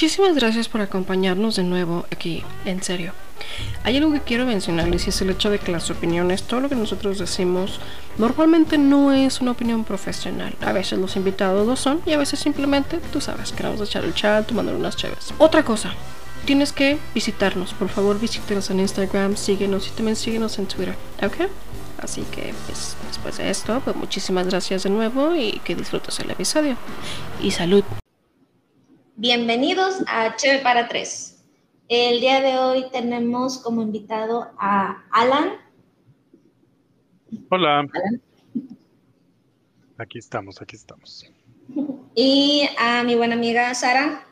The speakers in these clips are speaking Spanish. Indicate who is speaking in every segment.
Speaker 1: muchísimas gracias por acompañarnos de nuevo aquí, en serio. Hay algo que quiero mencionarles y es el hecho de que las opiniones, todo lo que nosotros decimos, normalmente no es una opinión profesional. A veces los invitados lo son y a veces simplemente, tú sabes, queremos echar el chat, tomando unas chaves. Otra cosa, tienes que visitarnos. Por favor, visítenos en Instagram, síguenos y también síguenos en Twitter, ¿ok? Así que, pues, después de esto, pues muchísimas gracias de nuevo y que disfrutes el episodio. Y salud.
Speaker 2: Bienvenidos a Cheve para Tres. El día de hoy tenemos como invitado a Alan.
Speaker 3: Hola. Aquí estamos, aquí estamos.
Speaker 2: Y a mi buena amiga Sara.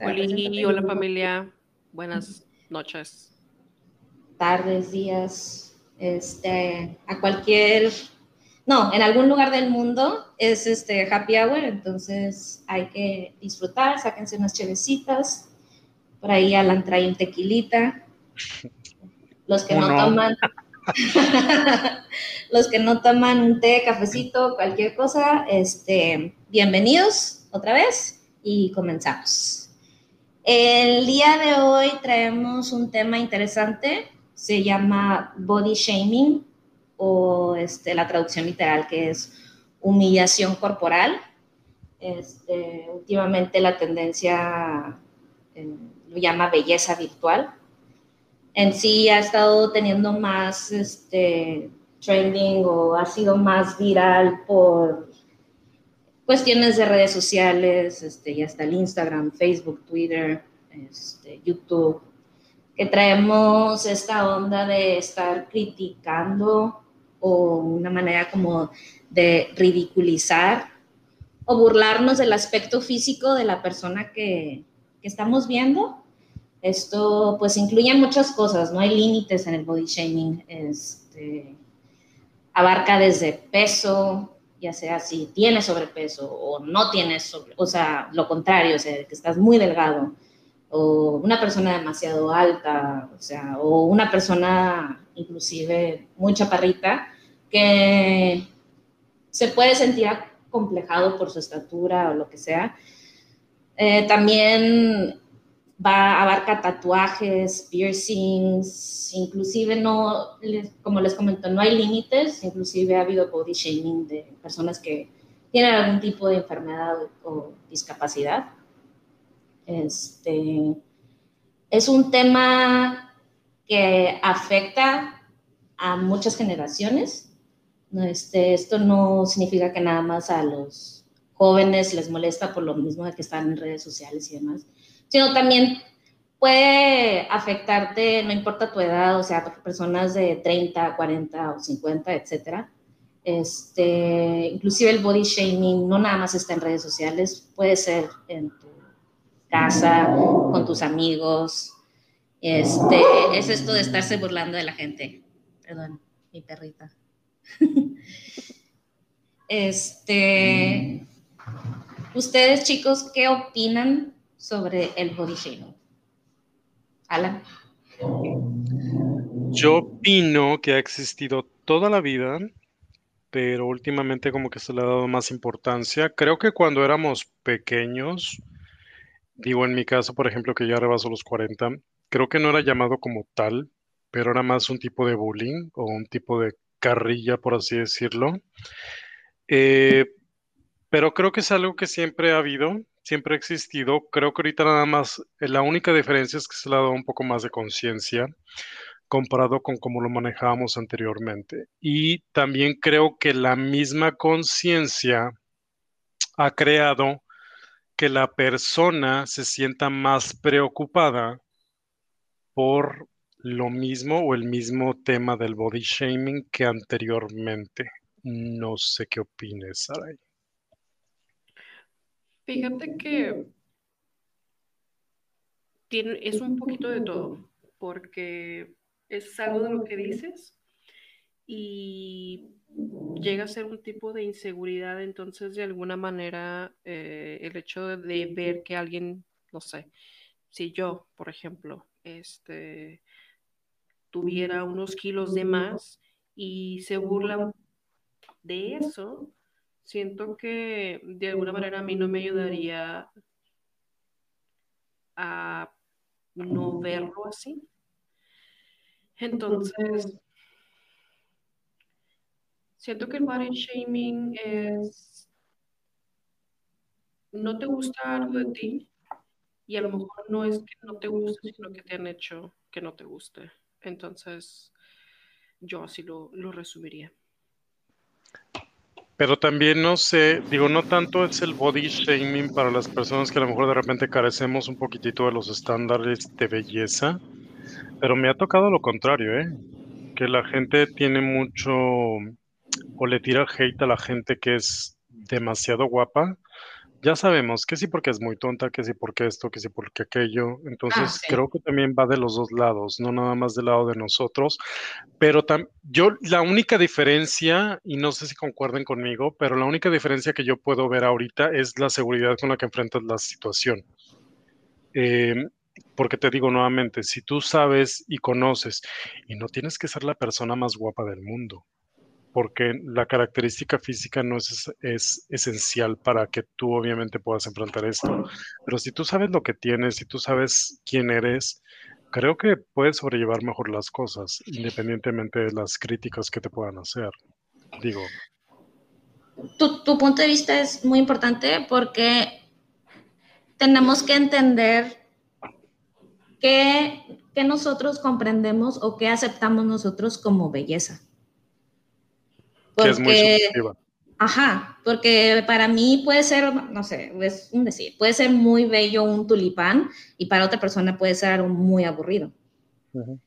Speaker 1: Hola, hola familia. Buenas noches.
Speaker 2: Tardes, días, este, a cualquier no, en algún lugar del mundo es este happy hour, entonces hay que disfrutar, sáquense unas chevecitas, por ahí Alan trae un tequilita. Los que no, toman, los que no toman un té, cafecito, cualquier cosa, este, bienvenidos otra vez y comenzamos. El día de hoy traemos un tema interesante, se llama body shaming o este, la traducción literal que es humillación corporal. Este, últimamente la tendencia lo llama belleza virtual. En sí ha estado teniendo más este, trending o ha sido más viral por cuestiones de redes sociales, este, ya está el Instagram, Facebook, Twitter, este, YouTube, que traemos esta onda de estar criticando o una manera como de ridiculizar o burlarnos del aspecto físico de la persona que, estamos viendo. Esto pues incluye muchas cosas, no hay límites en el body shaming. Este, abarca desde peso, ya sea si tienes sobrepeso o no tienes sobre, o sea, lo contrario, o sea, que estás muy delgado, o una persona demasiado alta, o sea, o una persona inclusive muy chaparrita, que se puede sentir acomplejado por su estatura o lo que sea. Eh, también va abarca tatuajes, piercings, inclusive no, como les comento, no hay límites, inclusive ha habido body shaming de personas que tienen algún tipo de enfermedad o discapacidad. Este, es un tema que afecta a muchas generaciones este, esto no significa que nada más a los jóvenes les molesta por lo mismo de que están en redes sociales y demás, sino también puede afectarte, no importa tu edad, o sea, personas de 30, 40 o 50, etcétera. Este, inclusive el body shaming no nada más está en redes sociales, puede ser en tu casa, con tus amigos. Este, es esto de estarse burlando de la gente. Perdón, mi perrita. este, ustedes chicos, ¿qué opinan sobre el body shaming? Alan.
Speaker 3: Yo opino que ha existido toda la vida, pero últimamente como que se le ha dado más importancia. Creo que cuando éramos pequeños, digo en mi caso, por ejemplo, que ya rebaso los 40, creo que no era llamado como tal, pero era más un tipo de bullying o un tipo de carrilla, por así decirlo. Eh, pero creo que es algo que siempre ha habido, siempre ha existido. Creo que ahorita nada más, eh, la única diferencia es que se le ha dado un poco más de conciencia comparado con cómo lo manejábamos anteriormente. Y también creo que la misma conciencia ha creado que la persona se sienta más preocupada por lo mismo o el mismo tema del body shaming que anteriormente. No sé qué opines, Saray.
Speaker 1: Fíjate que tiene, es un poquito de todo, porque es algo de lo que dices y llega a ser un tipo de inseguridad, entonces de alguna manera eh, el hecho de ver que alguien, no sé, si yo, por ejemplo, este, tuviera unos kilos de más y se burlan de eso, siento que de alguna manera a mí no me ayudaría a no verlo así. Entonces, siento que el body shaming es, no te gusta algo de ti y a lo mejor no es que no te guste, sino que te han hecho que no te guste. Entonces, yo así lo, lo resumiría.
Speaker 3: Pero también no sé, digo, no tanto es el body shaming para las personas que a lo mejor de repente carecemos un poquitito de los estándares de belleza, pero me ha tocado lo contrario, ¿eh? Que la gente tiene mucho, o le tira hate a la gente que es demasiado guapa. Ya sabemos que sí porque es muy tonta, que sí porque esto, que sí porque aquello. Entonces
Speaker 2: sí.
Speaker 3: creo que también va de los dos lados, no nada más del lado de nosotros. Pero yo la única diferencia, y no sé si concuerden conmigo, pero la única diferencia que yo puedo ver ahorita es la seguridad con la que enfrentas la situación. Eh, porque te digo nuevamente, si tú sabes y conoces, y no tienes que ser la persona más guapa del mundo, porque la característica física no es, es esencial para que tú obviamente puedas enfrentar esto. Pero si tú sabes lo que tienes, si tú sabes quién eres, creo que puedes sobrellevar mejor las cosas, independientemente de las críticas que te puedan hacer. Digo,
Speaker 2: Tu, punto de vista es muy importante porque tenemos que entender qué, qué nosotros comprendemos o qué aceptamos nosotros como belleza.
Speaker 3: Que es muy
Speaker 2: Porque,
Speaker 3: subjetiva.
Speaker 2: ajá, porque para mí puede ser, no sé, es un decir, puede ser muy bello un tulipán y para otra persona puede ser algo muy aburrido.
Speaker 3: Ujú.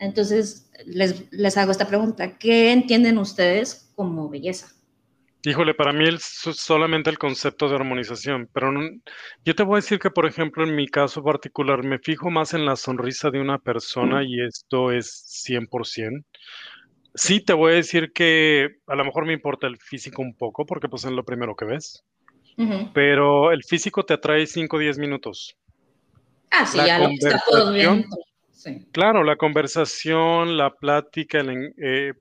Speaker 2: Entonces, les, les hago esta pregunta, ¿qué entienden ustedes como belleza?
Speaker 3: Híjole, para mí es so- solamente el concepto de armonización, pero no- yo te voy a decir que, por ejemplo, en mi caso particular, me fijo más en la sonrisa de una persona y esto es 100%. Sí, te voy a decir que a lo mejor me importa el físico un poco, porque pues es lo primero que ves,
Speaker 2: Ujú.
Speaker 3: pero el físico te atrae 5 o 10 minutos.
Speaker 2: Ah, sí,
Speaker 3: La
Speaker 2: ya lo está todo bien. Sí.
Speaker 3: Claro, la conversación, la plática, el eh,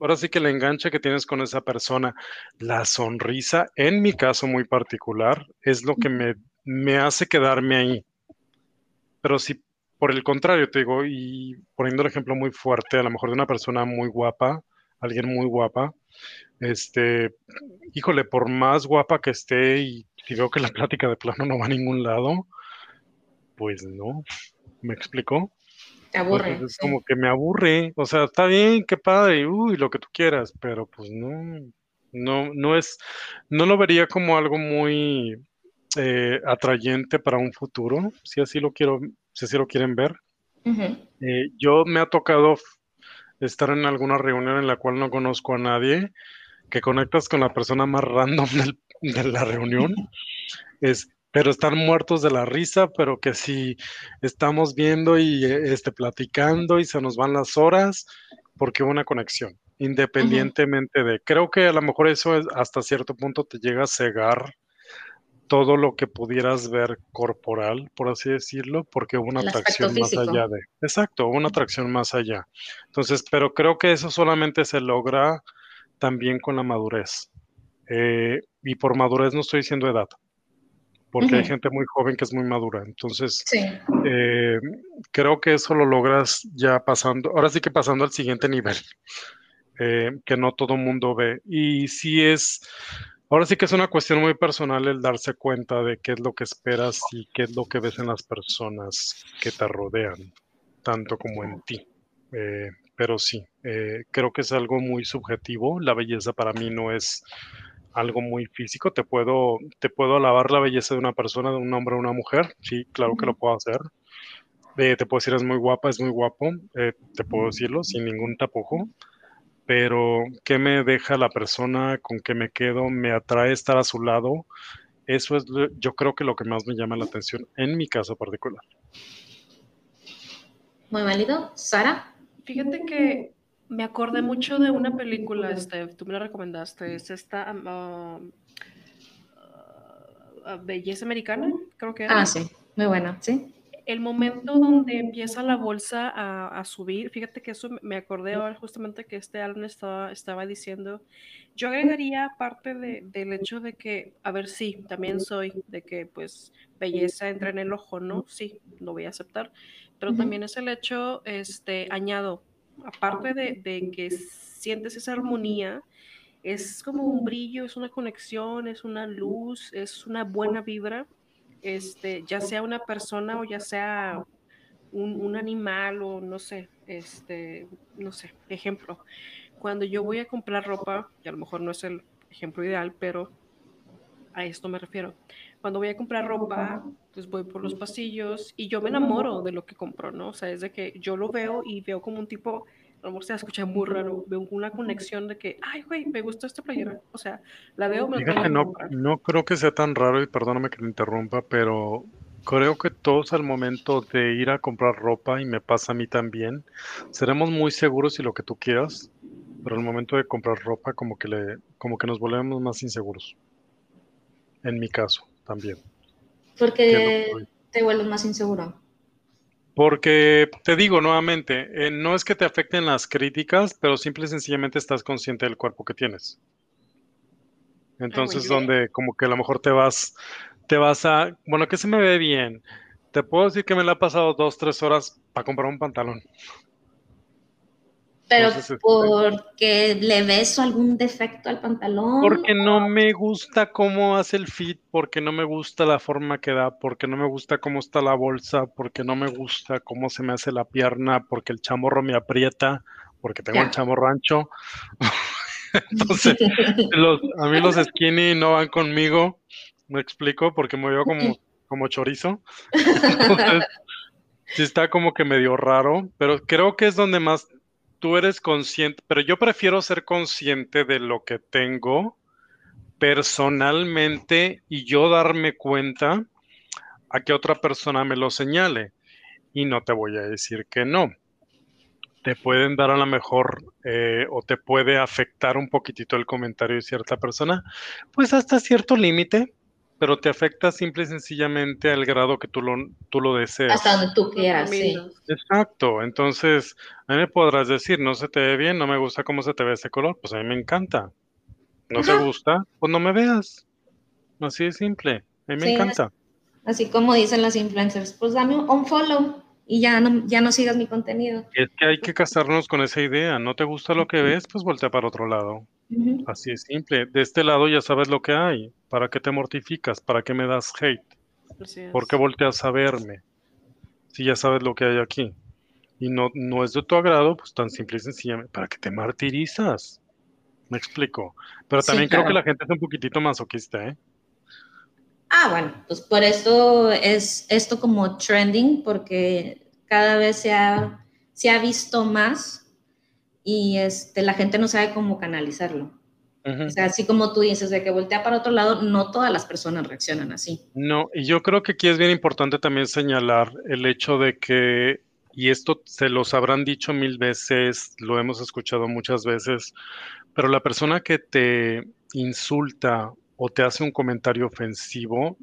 Speaker 3: ahora sí que el enganche que tienes con esa persona, la sonrisa, en mi caso muy particular, es lo que me, me hace quedarme ahí. Pero si por el contrario, te digo, y poniendo el ejemplo muy fuerte, a lo mejor de una persona muy guapa, alguien muy guapa, este, híjole, por más guapa que esté y si veo que la plática de plano no va a ningún lado, pues no, ¿me explico?
Speaker 2: Te aburre.
Speaker 3: Entonces, es
Speaker 2: sí.
Speaker 3: como que me aburre. O sea, está bien, qué padre, uy, lo que tú quieras, pero pues no, no, no es, no lo vería como algo muy eh, atrayente para un futuro, si así lo quiero, si así lo quieren ver.
Speaker 2: Ujú.
Speaker 3: Eh, yo me ha tocado estar en alguna reunión en la cual no conozco a nadie, que conectas con la persona más random del- de la reunión, es, pero están muertos de la risa, pero que si estamos viendo y eh, este, platicando y se nos van las horas, porque hubo una conexión, independientemente de, creo que a lo mejor eso es, hasta cierto punto te llega a cegar todo lo que pudieras ver corporal, por así decirlo, porque hubo una
Speaker 2: El
Speaker 3: atracción más allá de, exacto, una atracción más allá. Entonces, pero creo que eso solamente se logra también con la madurez. Eh, y por madurez no estoy diciendo edad, porque hay gente muy joven que es muy madura. Entonces,
Speaker 2: Sí.
Speaker 3: eh, creo que eso lo logras ya pasando, ahora sí que pasando al siguiente nivel, eh, que no todo mundo ve. Y sí es, ahora sí que es una cuestión muy personal el darse cuenta de qué es lo que esperas y qué es lo que ves en las personas que te rodean, tanto como en ti. Eh, pero sí, eh, creo que es algo muy subjetivo. La belleza para mí no es algo muy físico. Te puedo, te puedo alabar la belleza de una persona, de un hombre o una mujer. Sí, claro que lo puedo hacer. Eh, te puedo decir es muy guapa, es muy guapo. te puedo decirlo sin ningún tapujo. Pero ¿qué me deja la persona? ¿Con qué me quedo? ¿Me atrae estar a su lado? Eso es, lo- yo creo que lo que más me llama la atención en mi caso particular.
Speaker 2: Muy válido. Sara.
Speaker 1: Fíjate que me acordé mucho de una película, Steph, tú me la recomendaste, es esta um, um, uh, Belleza Americana, creo que era.
Speaker 2: Ah, sí. Muy buena. Sí.
Speaker 1: El momento donde empieza la bolsa a, a subir, fíjate que eso me acordé ahora justamente que este álbum estaba, estaba diciendo Yo agregaría parte de, del hecho de que, a ver, sí, también soy de que pues belleza entra en el ojo, ¿no? Sí, lo voy a aceptar, pero también es el hecho, este, añado, aparte de, de que sientes esa armonía, es como un brillo, es una conexión, es una luz, es una buena vibra, este, ya sea una persona o ya sea un, animal o no sé, este, no sé, ejemplo cuando yo voy a comprar ropa, y a lo mejor no es el ejemplo ideal, pero a esto me refiero. Cuando voy a comprar ropa, pues voy por los pasillos y yo me enamoro de lo que compro, ¿no? O sea, es de que yo lo veo y veo como un tipo, a lo mejor se escucha muy raro, veo una conexión de que, ay, güey, me gustó esta playera. O sea, la veo, me
Speaker 3: Fíjate, no, no creo que sea tan raro y perdóname que te interrumpa, pero creo que todos al momento de ir a comprar ropa, y me pasa a mí también, seremos muy seguros y lo que tú quieras, pero al momento de comprar ropa como que le, como que nos volvemos más inseguros. En mi caso, también.
Speaker 2: Porque te vuelves más inseguro.
Speaker 3: Porque te digo nuevamente, eh, no es que te afecten las críticas, pero simple y sencillamente estás consciente del cuerpo que tienes. Entonces, donde como que a lo mejor te vas, te vas a, bueno, que se me ve bien. Te puedo decir que me la ha pasado dos, tres horas para comprar un pantalón.
Speaker 2: Pero este, porque le ves algún defecto al pantalón.
Speaker 3: Porque no me gusta cómo hace el fit, porque no me gusta la forma que da, porque no me gusta cómo está la bolsa, porque no me gusta cómo se me hace la pierna, porque el chamorro me aprieta, porque tengo el chamorro ancho. Entonces, a mí los skinny no van conmigo, me explico, porque me veo como, como chorizo. Entonces, sí está como que medio raro, pero creo que es donde más tú eres consciente, pero yo prefiero ser consciente de lo que tengo personalmente y yo darme cuenta a que otra persona me lo señale. Y no te voy a decir que no. Te pueden dar a lo mejor eh, o te puede afectar un poquitito el comentario de cierta persona, pues hasta cierto límite, pero te afecta simple y sencillamente al grado que tú lo, tú lo deseas.
Speaker 2: Hasta donde tú quieras, sí.
Speaker 3: Exacto, entonces a mí me podrás decir, no se te ve bien, no me gusta cómo se te ve ese color, pues a mí me encanta. No te gusta, pues no me veas. Así de simple, a mí me encanta.
Speaker 2: Así como dicen las influencers, pues dame un follow y ya no, ya no sigas mi contenido.
Speaker 3: Es que hay que casarnos con esa idea, no te gusta lo que ves, pues voltea para otro lado. Así es simple. De este lado ya sabes lo que hay. ¿Para qué te mortificas? ¿Para qué me das hate? ¿Por qué volteas a verme? Si ya sabes lo que hay aquí. Y no, no es de tu agrado, pues tan simple y sencillamente. ¿Para qué te martirizas? Me explico. Pero también creo que la gente es un poquitito masoquista, ¿eh?
Speaker 2: Ah, bueno, pues por esto es esto como trending, porque cada vez se ha, se ha visto más y este, la gente no sabe cómo canalizarlo. O sea, así como tú dices, de que voltea para otro lado, no todas las personas reaccionan así.
Speaker 3: No, y yo creo que aquí es bien importante también señalar el hecho de que, y esto se los habrán dicho mil veces, lo hemos escuchado muchas veces, pero la persona que te insulta o te hace un comentario ofensivo,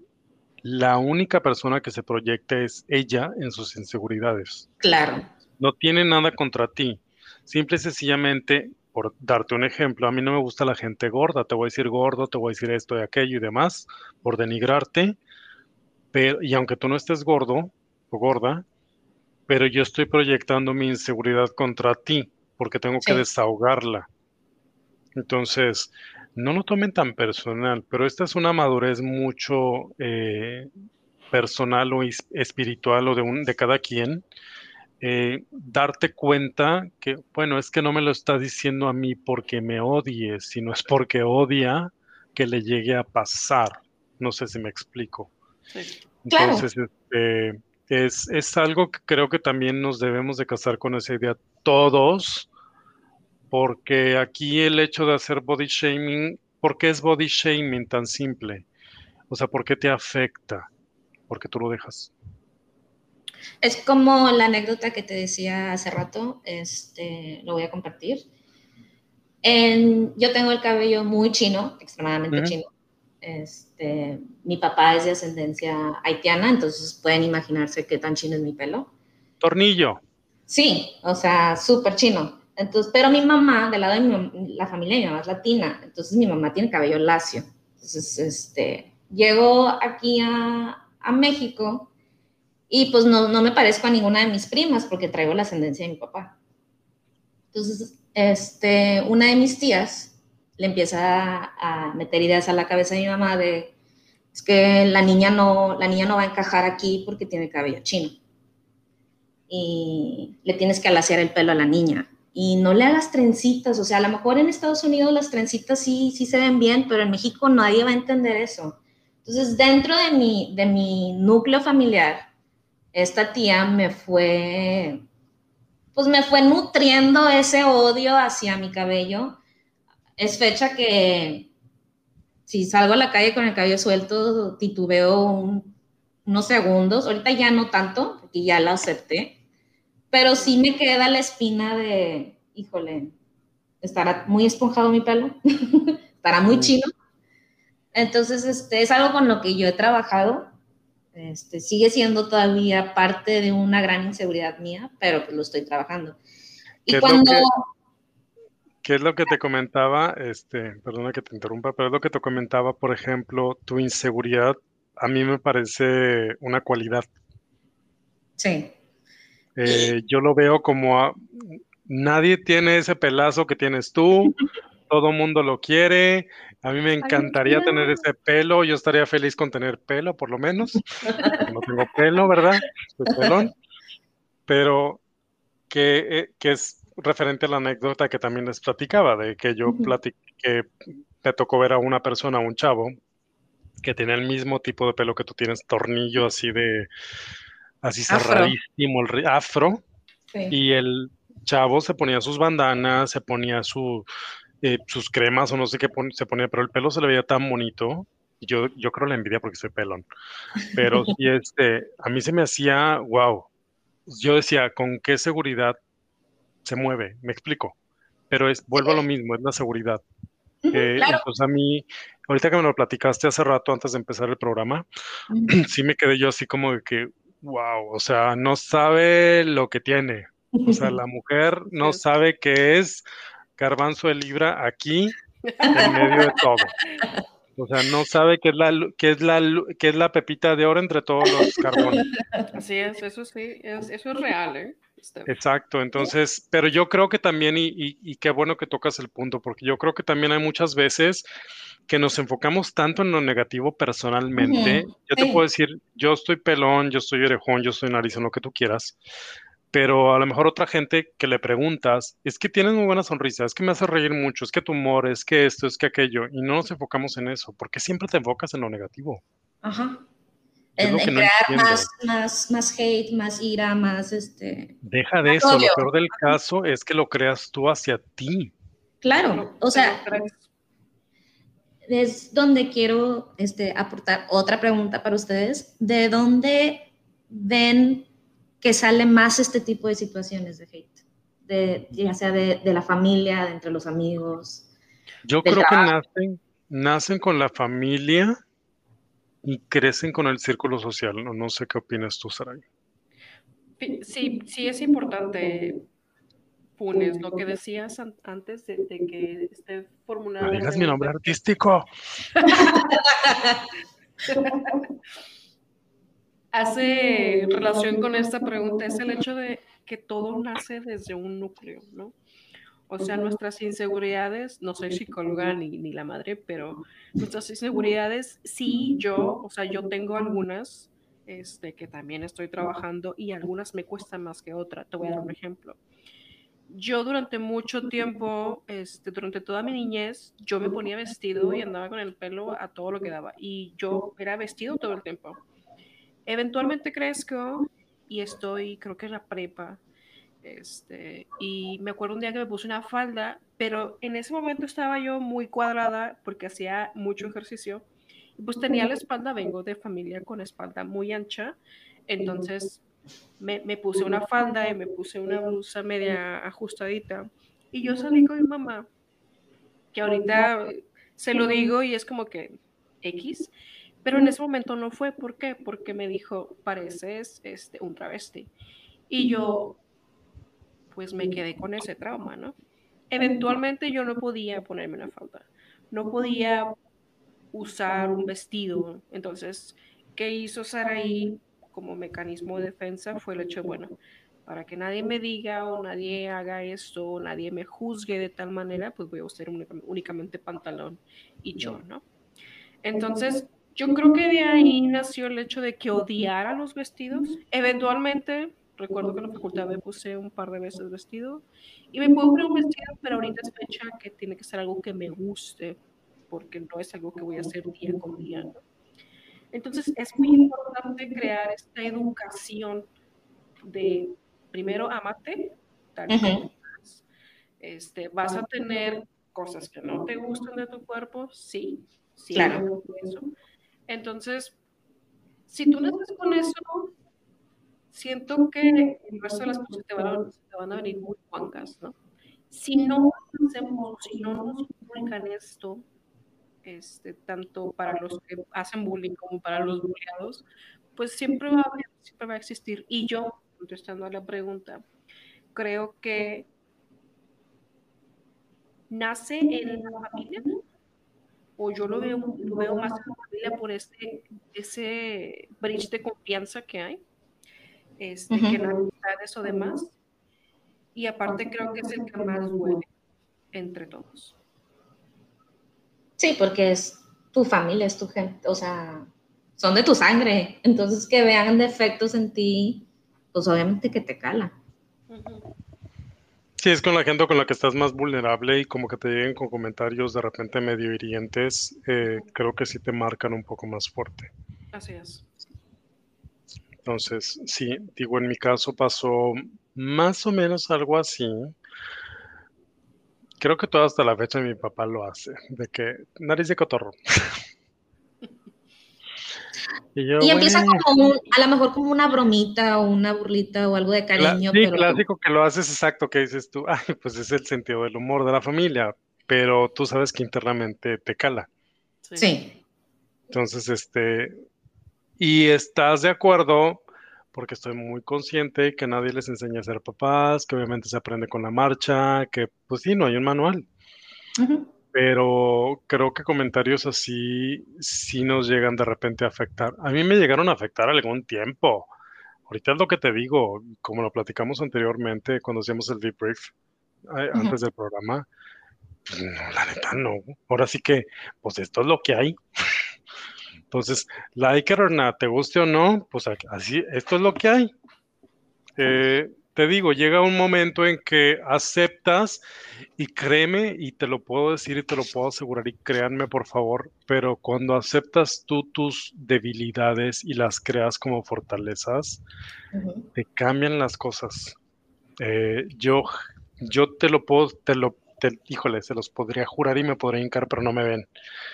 Speaker 3: la única persona que se proyecta es ella en sus inseguridades.
Speaker 2: Claro.
Speaker 3: No tiene nada contra ti. Simple y sencillamente, por darte un ejemplo, a mí no me gusta la gente gorda, te voy a decir gordo, te voy a decir esto y aquello y demás, por denigrarte, pero, y aunque tú no estés gordo o gorda, pero yo estoy proyectando mi inseguridad contra ti, porque tengo que desahogarla. Entonces, no lo tomen tan personal, pero esta es una madurez mucho eh, personal o espiritual o de, un, de cada quien, eh, darte cuenta que, bueno, es que no me lo está diciendo a mí porque me odie, sino es porque odia que le llegue a pasar. No sé si me explico. Entonces, este, es, es, algo que creo que también nos debemos de casar con esa idea todos, porque aquí el hecho de hacer body shaming, ¿por qué es body shaming tan simple? O sea, ¿por qué te afecta? Porque tú lo dejas.
Speaker 2: Es como la anécdota que te decía hace rato, este, lo voy a compartir. En, yo tengo el cabello muy chino, extremadamente chino. Este, mi papá es de ascendencia haitiana, entonces pueden imaginarse qué tan chino es mi pelo.
Speaker 3: Tornillo.
Speaker 2: Sí, o sea, súper chino. Entonces, pero mi mamá, del lado de mi, la familia de mi mamá es latina, entonces mi mamá tiene cabello lacio. Entonces, este, llego aquí a, a México y pues no, no, me parezco a ninguna de mis primas porque traigo la ascendencia de mi papá. Entonces, este, una de mis tías le empieza a, meter ideas a la cabeza de mi mamá de, es que la niña no, la niña no va a encajar aquí porque tiene cabello chino. Y le tienes que alaciar el pelo a la niña y no le hagas trencitas, o sea, a lo mejor en Estados Unidos las trencitas sí, sí se ven bien, pero en México nadie va a entender eso. Entonces, dentro de mi, de mi núcleo familiar, esta tía me fue, pues me fue nutriendo ese odio hacia mi cabello. Es fecha que si salgo a la calle con el cabello suelto, titubeo unos segundos, ahorita ya no tanto, porque ya lo acepté, pero sí me queda la espina de, híjole, estará muy esponjado mi pelo, estará muy chino. Entonces, este, es algo con lo que yo he trabajado. Este, sigue siendo todavía parte de una gran inseguridad mía, pero pues lo estoy trabajando. Y cuando...
Speaker 3: ¿Qué es lo que te comentaba? Este, perdona que te interrumpa, pero es lo que te comentaba, por ejemplo, tu inseguridad a mí me parece una cualidad.
Speaker 2: Sí.
Speaker 3: Eh, yo lo veo como nadie tiene ese pelazo que tienes tú, todo mundo lo quiere. A mí me encantaría tener ese pelo, yo estaría feliz con tener pelo, por lo menos. No tengo pelo, ¿verdad? Soy pelón. Pero que, eh, que, es referente a la anécdota que también les platicaba, de que yo platiqué, que me tocó ver a una persona, un chavo, que tiene el mismo tipo de pelo que tú tienes, tornillo así de, así cerradísimo, el afro. Y el chavo se ponía sus bandanas, se ponía su, eh, sus cremas o no sé qué se ponía, pero el pelo se le veía tan bonito. Yo, yo creo la envidia porque soy pelón. Pero sí, este, a mí se me hacía, wow. Yo decía, ¿con qué seguridad se mueve? Me explico. Pero es, vuelvo a lo mismo, es la seguridad. Eh, entonces a mí, ahorita que me lo platicaste hace rato antes de empezar el programa, sí me quedé yo así como de que, wow, o sea, no sabe lo que tiene. O sea, la mujer no sabe qué es garbanzo de libra aquí en medio de todo. O sea, no sabe qué es la qué es la qué es la pepita de oro entre todos los carbones.
Speaker 1: Así es, eso sí, eso es real, ¿eh?
Speaker 3: Este. Exacto, entonces, pero yo creo que también, y, y, qué bueno que tocas el punto, porque yo creo que también hay muchas veces que nos enfocamos tanto en lo negativo personalmente. Yo te puedo decir, yo estoy pelón, yo estoy orejón, yo estoy nariz, en lo que tú quieras, pero a lo mejor otra gente que le preguntas, es que tienes muy buena sonrisa, es que me hace reír mucho, es que tu humor, es que esto, es que aquello, y no nos enfocamos en eso, porque siempre te enfocas en lo negativo.
Speaker 2: Ajá. En, crear más, más, más hate, más ira, más este.
Speaker 3: Deja de eso, lo peor del caso es que lo creas tú hacia ti.
Speaker 2: Claro, o sea, es donde quiero este, aportar otra pregunta para ustedes. ¿De dónde ven que sale más este tipo de situaciones de hate? De, ya sea de, de la familia, de entre los amigos.
Speaker 3: Yo creo que nacen, nacen con la familia y crecen con el círculo social. No, no sé qué opinas tú, Saray.
Speaker 1: Sí, sí es importante Punes, lo que decías antes de, que esté formulado.
Speaker 3: No digas mi nombre artístico.
Speaker 1: Hace relación con esta pregunta, es el hecho de que todo nace desde un núcleo, ¿no? O sea, nuestras inseguridades, no soy psicóloga ni, ni la madre, pero nuestras inseguridades, sí, yo, o sea, yo tengo algunas este, que también estoy trabajando y algunas me cuestan más que otras. Te voy a dar un ejemplo yo durante mucho tiempo, este, durante toda mi niñez, yo me ponía vestido y andaba con el pelo a todo lo que daba. Y yo era vestido todo el tiempo. Eventualmente crezco y estoy, creo que en la prepa. Este, y me acuerdo un día que me puse una falda, pero en ese momento estaba yo muy cuadrada porque hacía mucho ejercicio. Y pues tenía la espalda, vengo de familia con espalda muy ancha. Entonces me, me, puse una falda y me puse una blusa media ajustadita. Y yo salí con mi mamá, que ahorita se lo digo y es como que X, pero en ese momento no fue. ¿Por qué? Porque me dijo, pareces este, un travesti. Y yo, pues me quedé con ese trauma, ¿no? Eventualmente yo no podía ponerme una falda, no podía usar un vestido. Entonces, ¿qué hizo Saraí como mecanismo de defensa? Fue el hecho, bueno, para que nadie me diga o nadie haga esto, o nadie me juzgue de tal manera, pues voy a usar únicamente pantalón y short, ¿no? Entonces, yo creo que de ahí nació el hecho de que odiara los vestidos. Eventualmente, recuerdo que en la facultad me puse un par de veces vestido y me puedo poner un vestido, pero ahorita es fecha que tiene que ser algo que me guste, porque no es algo que voy a hacer día con día. Entonces, es muy importante crear esta educación de primero amate, tal este, vas a tener cosas que no te gustan de tu cuerpo, sí, sí, claro. Eso. Entonces, si tú naces con eso, siento que el resto de las cosas te van a, te van a venir muy cuancas, ¿no? Si no hacemos, si no nos comunican esto, este, tanto para los que hacen bullying como para los bulliados, pues siempre va a haber, siempre va a existir. Y yo, contestando a la pregunta, creo que nace en la familia o yo lo veo, lo veo más en familia por ese, ese bridge de confianza que hay, este, que no amistades o demás. Y aparte creo que es el que más duele entre todos.
Speaker 2: Sí, porque es tu familia, es tu gente, o sea, son de tu sangre. Entonces que vean defectos en ti, pues obviamente que te cala.
Speaker 3: Sí, es con la gente con la que estás más vulnerable y como que te lleguen con comentarios de repente medio hirientes, eh, creo que sí te marcan un poco más fuerte.
Speaker 1: Así es.
Speaker 3: Entonces, sí, digo, en mi caso pasó más o menos algo así. Creo que todo hasta la fecha mi papá lo hace, de que nariz de cotorro.
Speaker 2: Y, empieza como a lo mejor como una bromita o una burlita o algo de cariño.
Speaker 3: sí, clásico que lo haces exacto, que dices tú, ay, pues es el sentido del humor de la familia, pero tú sabes que internamente te cala.
Speaker 2: Sí.
Speaker 3: Entonces, este, y estás de acuerdo, porque estoy muy consciente que nadie les enseña a ser papás, que obviamente se aprende con la marcha, que pues sí, no hay un manual pero creo que comentarios así sí nos llegan de repente a afectar. A mí me llegaron a afectar algún tiempo. Ahorita es lo que te digo, como lo platicamos anteriormente cuando hacíamos el debrief eh, antes del programa, pues no, la neta no. Ahora sí que, pues esto es lo que hay. Entonces, like it or not, te guste o no, pues así, esto es lo que hay. Eh, te digo, llega un momento en que aceptas y créeme, y te lo puedo decir y te lo puedo asegurar y créanme por favor, pero cuando aceptas tú tus debilidades y las creas como fortalezas, te cambian las cosas. Eh, yo, yo te lo puedo, te lo, híjole, se los podría jurar y me podría hincar, pero no me ven.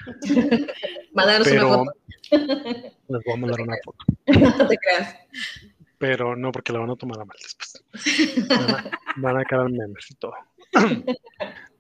Speaker 2: Mandaros una foto.
Speaker 3: Les voy a mandar una foto.
Speaker 2: No te creas
Speaker 3: pero no porque la van a tomar a mal después. Van a, quedar memes y todo.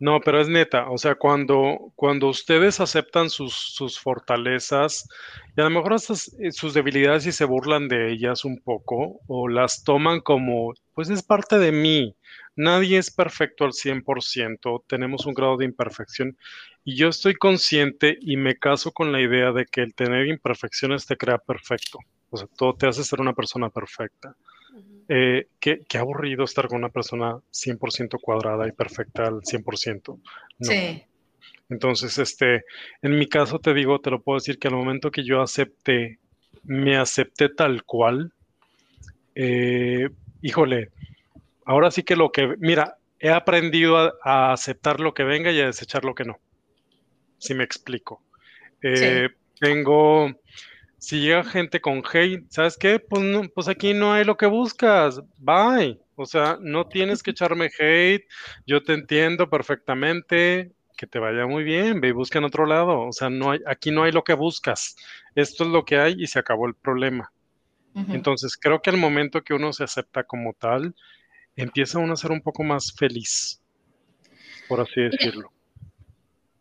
Speaker 3: No, pero es neta, o sea, cuando, cuando ustedes aceptan sus, sus fortalezas y a lo mejor eh, sus debilidades y se burlan de ellas un poco o las toman como, pues es parte de mí, nadie es perfecto al 100%, tenemos un grado de imperfección y yo estoy consciente y me caso con la idea de que el tener imperfecciones te crea perfecto. O sea, todo te hace ser una persona perfecta. Eh, qué, aburrido estar con una persona 100% cuadrada y perfecta al 100%. Sí. Entonces, este, en mi caso te digo, te lo puedo decir que al momento que yo acepté, me acepté tal cual, eh, híjole, ahora sí que lo que, mira, he aprendido a, aceptar lo que venga y a desechar lo que no. Si me explico. Eh, tengo, si llega gente con hate, ¿sabes qué? Pues, pues aquí no hay lo que buscas, bye. O sea, no tienes que echarme hate, yo te entiendo perfectamente, que te vaya muy bien, ve y busca en otro lado. O sea, no hay, aquí no hay lo que buscas. Esto es lo que hay y se acabó el problema. Entonces, creo que al momento que uno se acepta como tal, empieza uno a ser un poco más feliz, por así decirlo.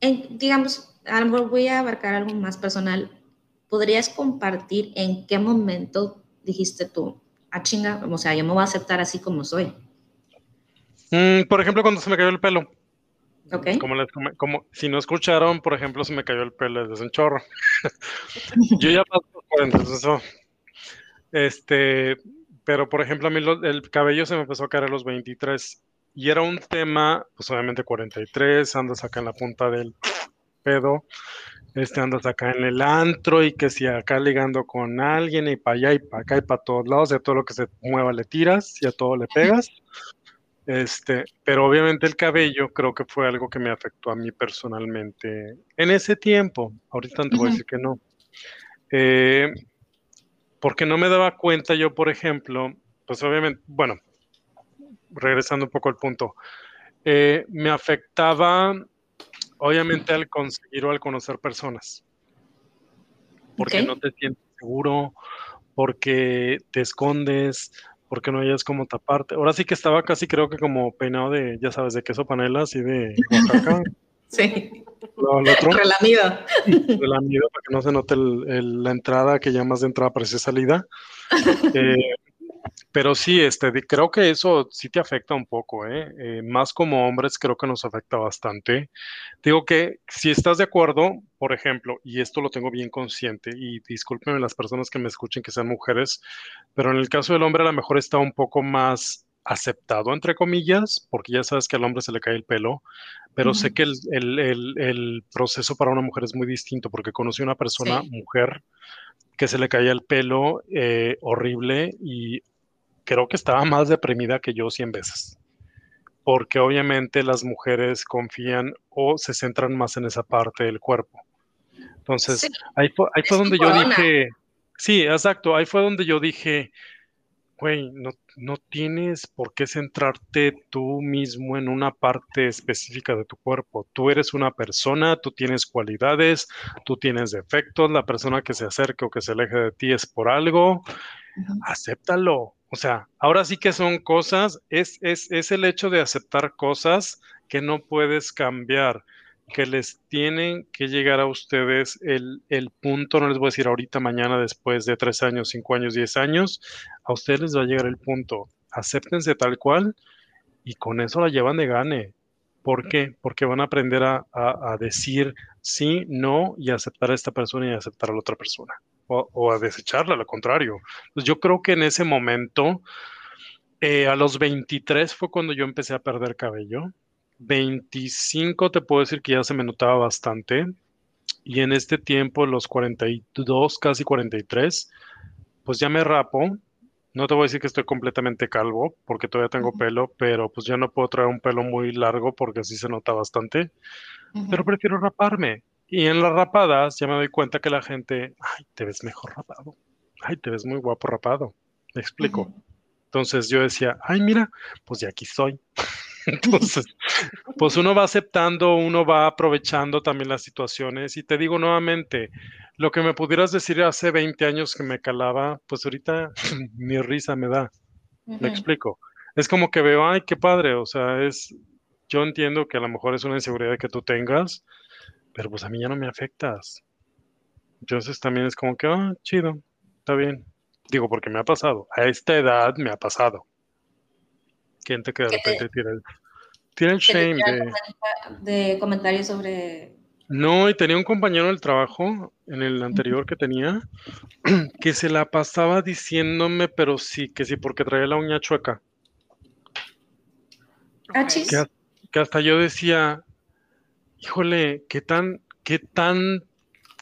Speaker 2: digamos, a lo mejor voy a abarcar algo más personal. ¿Podrías compartir en qué momento dijiste tú, ah, chinga, o sea, yo me voy a aceptar así como soy?
Speaker 3: Mm, por ejemplo, cuando se me cayó el pelo.
Speaker 2: Ok.
Speaker 3: Como, les come- como si no escucharon, por ejemplo, se me cayó el pelo desde un chorro. Yo ya paso 40, entonces eso. Este, pero por ejemplo, a mí lo- el cabello se me empezó a caer a los 23 y era un tema, pues obviamente 43, andas acá en la punta del pedo, este andas acá en el antro y que si acá ligando con alguien y para allá y para acá y para todos lados, y a todo lo que se mueva le tiras y a todo le pegas. Este, pero obviamente el cabello creo que fue algo que me afectó a mí personalmente en ese tiempo. Ahorita no te voy a decir que no. Eh, porque no me daba cuenta yo, por ejemplo, pues obviamente, bueno, regresando un poco al punto, eh, me afectaba obviamente al conseguir o al conocer personas, porque no te sientes seguro, porque te escondes, porque no hayas como taparte. Ahora sí que estaba casi creo que como peinado de, ya sabes, de queso panela, así de Oaxaca,
Speaker 2: Sí.
Speaker 3: lo, lo otro,
Speaker 2: Relamido.
Speaker 3: de la mira para que no se note el- el- la entrada, que ya más de entrada parece salida. Eh, pero sí, este, creo que eso sí te afecta un poco, ¿eh? Eh, más como hombres creo que nos afecta bastante. Digo que si estás de acuerdo, por ejemplo, y esto lo tengo bien consciente, y discúlpenme las personas que me escuchen que sean mujeres, pero en el caso del hombre a lo mejor está un poco más aceptado, entre comillas, porque ya sabes que al hombre se le cae el pelo, pero sé que el, el- el- el proceso para una mujer es muy distinto, porque conocí una persona,
Speaker 2: Sí.
Speaker 3: mujer, que se le caía el pelo eh, horrible y creo que estaba más deprimida que yo 100 veces, porque obviamente las mujeres confían o se centran más en esa parte del cuerpo. Entonces,
Speaker 2: Sí.
Speaker 3: ahí fue, ahí donde yo
Speaker 2: corona.
Speaker 3: dije, sí, exacto, ahí fue donde yo dije, güey, no, no tienes por qué centrarte tú mismo en una parte específica de tu cuerpo. Tú eres una persona, tú tienes cualidades, tú tienes defectos, la persona que se acerque o que se aleje de ti es por algo,
Speaker 2: Ujú.
Speaker 3: acéptalo. O sea, ahora sí que son cosas, es, es, es el hecho de aceptar cosas que no puedes cambiar, que les tienen que llegar a ustedes el, el punto, no les voy a decir ahorita, mañana, después de tres años, cinco años, diez años, a ustedes les va a llegar el punto. Acéptense tal cual y con eso la llevan de gane. ¿Por qué? Porque van a aprender a, a- a decir sí, no y aceptar a esta persona y aceptar a la otra persona. O, o a desecharla, lo contrario. Pues yo creo que en ese momento, eh, a los 23 fue cuando yo empecé a perder cabello. 25 te puedo decir que ya se me notaba bastante. Y en este tiempo, los 42, casi 43, pues ya me rapo. No te voy a decir que estoy completamente calvo, porque todavía tengo pelo, pero pues ya no puedo traer un pelo muy largo porque así se nota bastante. Pero prefiero raparme. Y en las rapadas ya me doy cuenta que la gente, ay, te ves mejor rapado. Ay, te ves muy guapo rapado. Me explico. Entonces yo decía, ay, mira, pues ya aquí soy. Entonces, pues uno va aceptando, uno va aprovechando también las situaciones. Y te digo nuevamente, lo que me pudieras decir hace 20 años que me calaba, pues ahorita ni risa me da. Me
Speaker 2: Ujú.
Speaker 3: explico. Es como que veo, ay, qué padre. O sea, es, yo entiendo que a lo mejor es una inseguridad que tú tengas, pero pues a mí ya no me afectas. Entonces también es como que, ah, chido, está bien. Digo, porque me ha pasado. A esta edad me ha pasado. Gente que de repente tira el, tira el shame de...
Speaker 2: de comentarios sobre
Speaker 3: No, y tenía un compañero del trabajo en el anterior que tenía que se la pasaba diciéndome, pero sí, que sí, porque traía la uña chueca.
Speaker 2: Ah.
Speaker 3: Que, que hasta yo decía, híjole, qué tan, qué tan,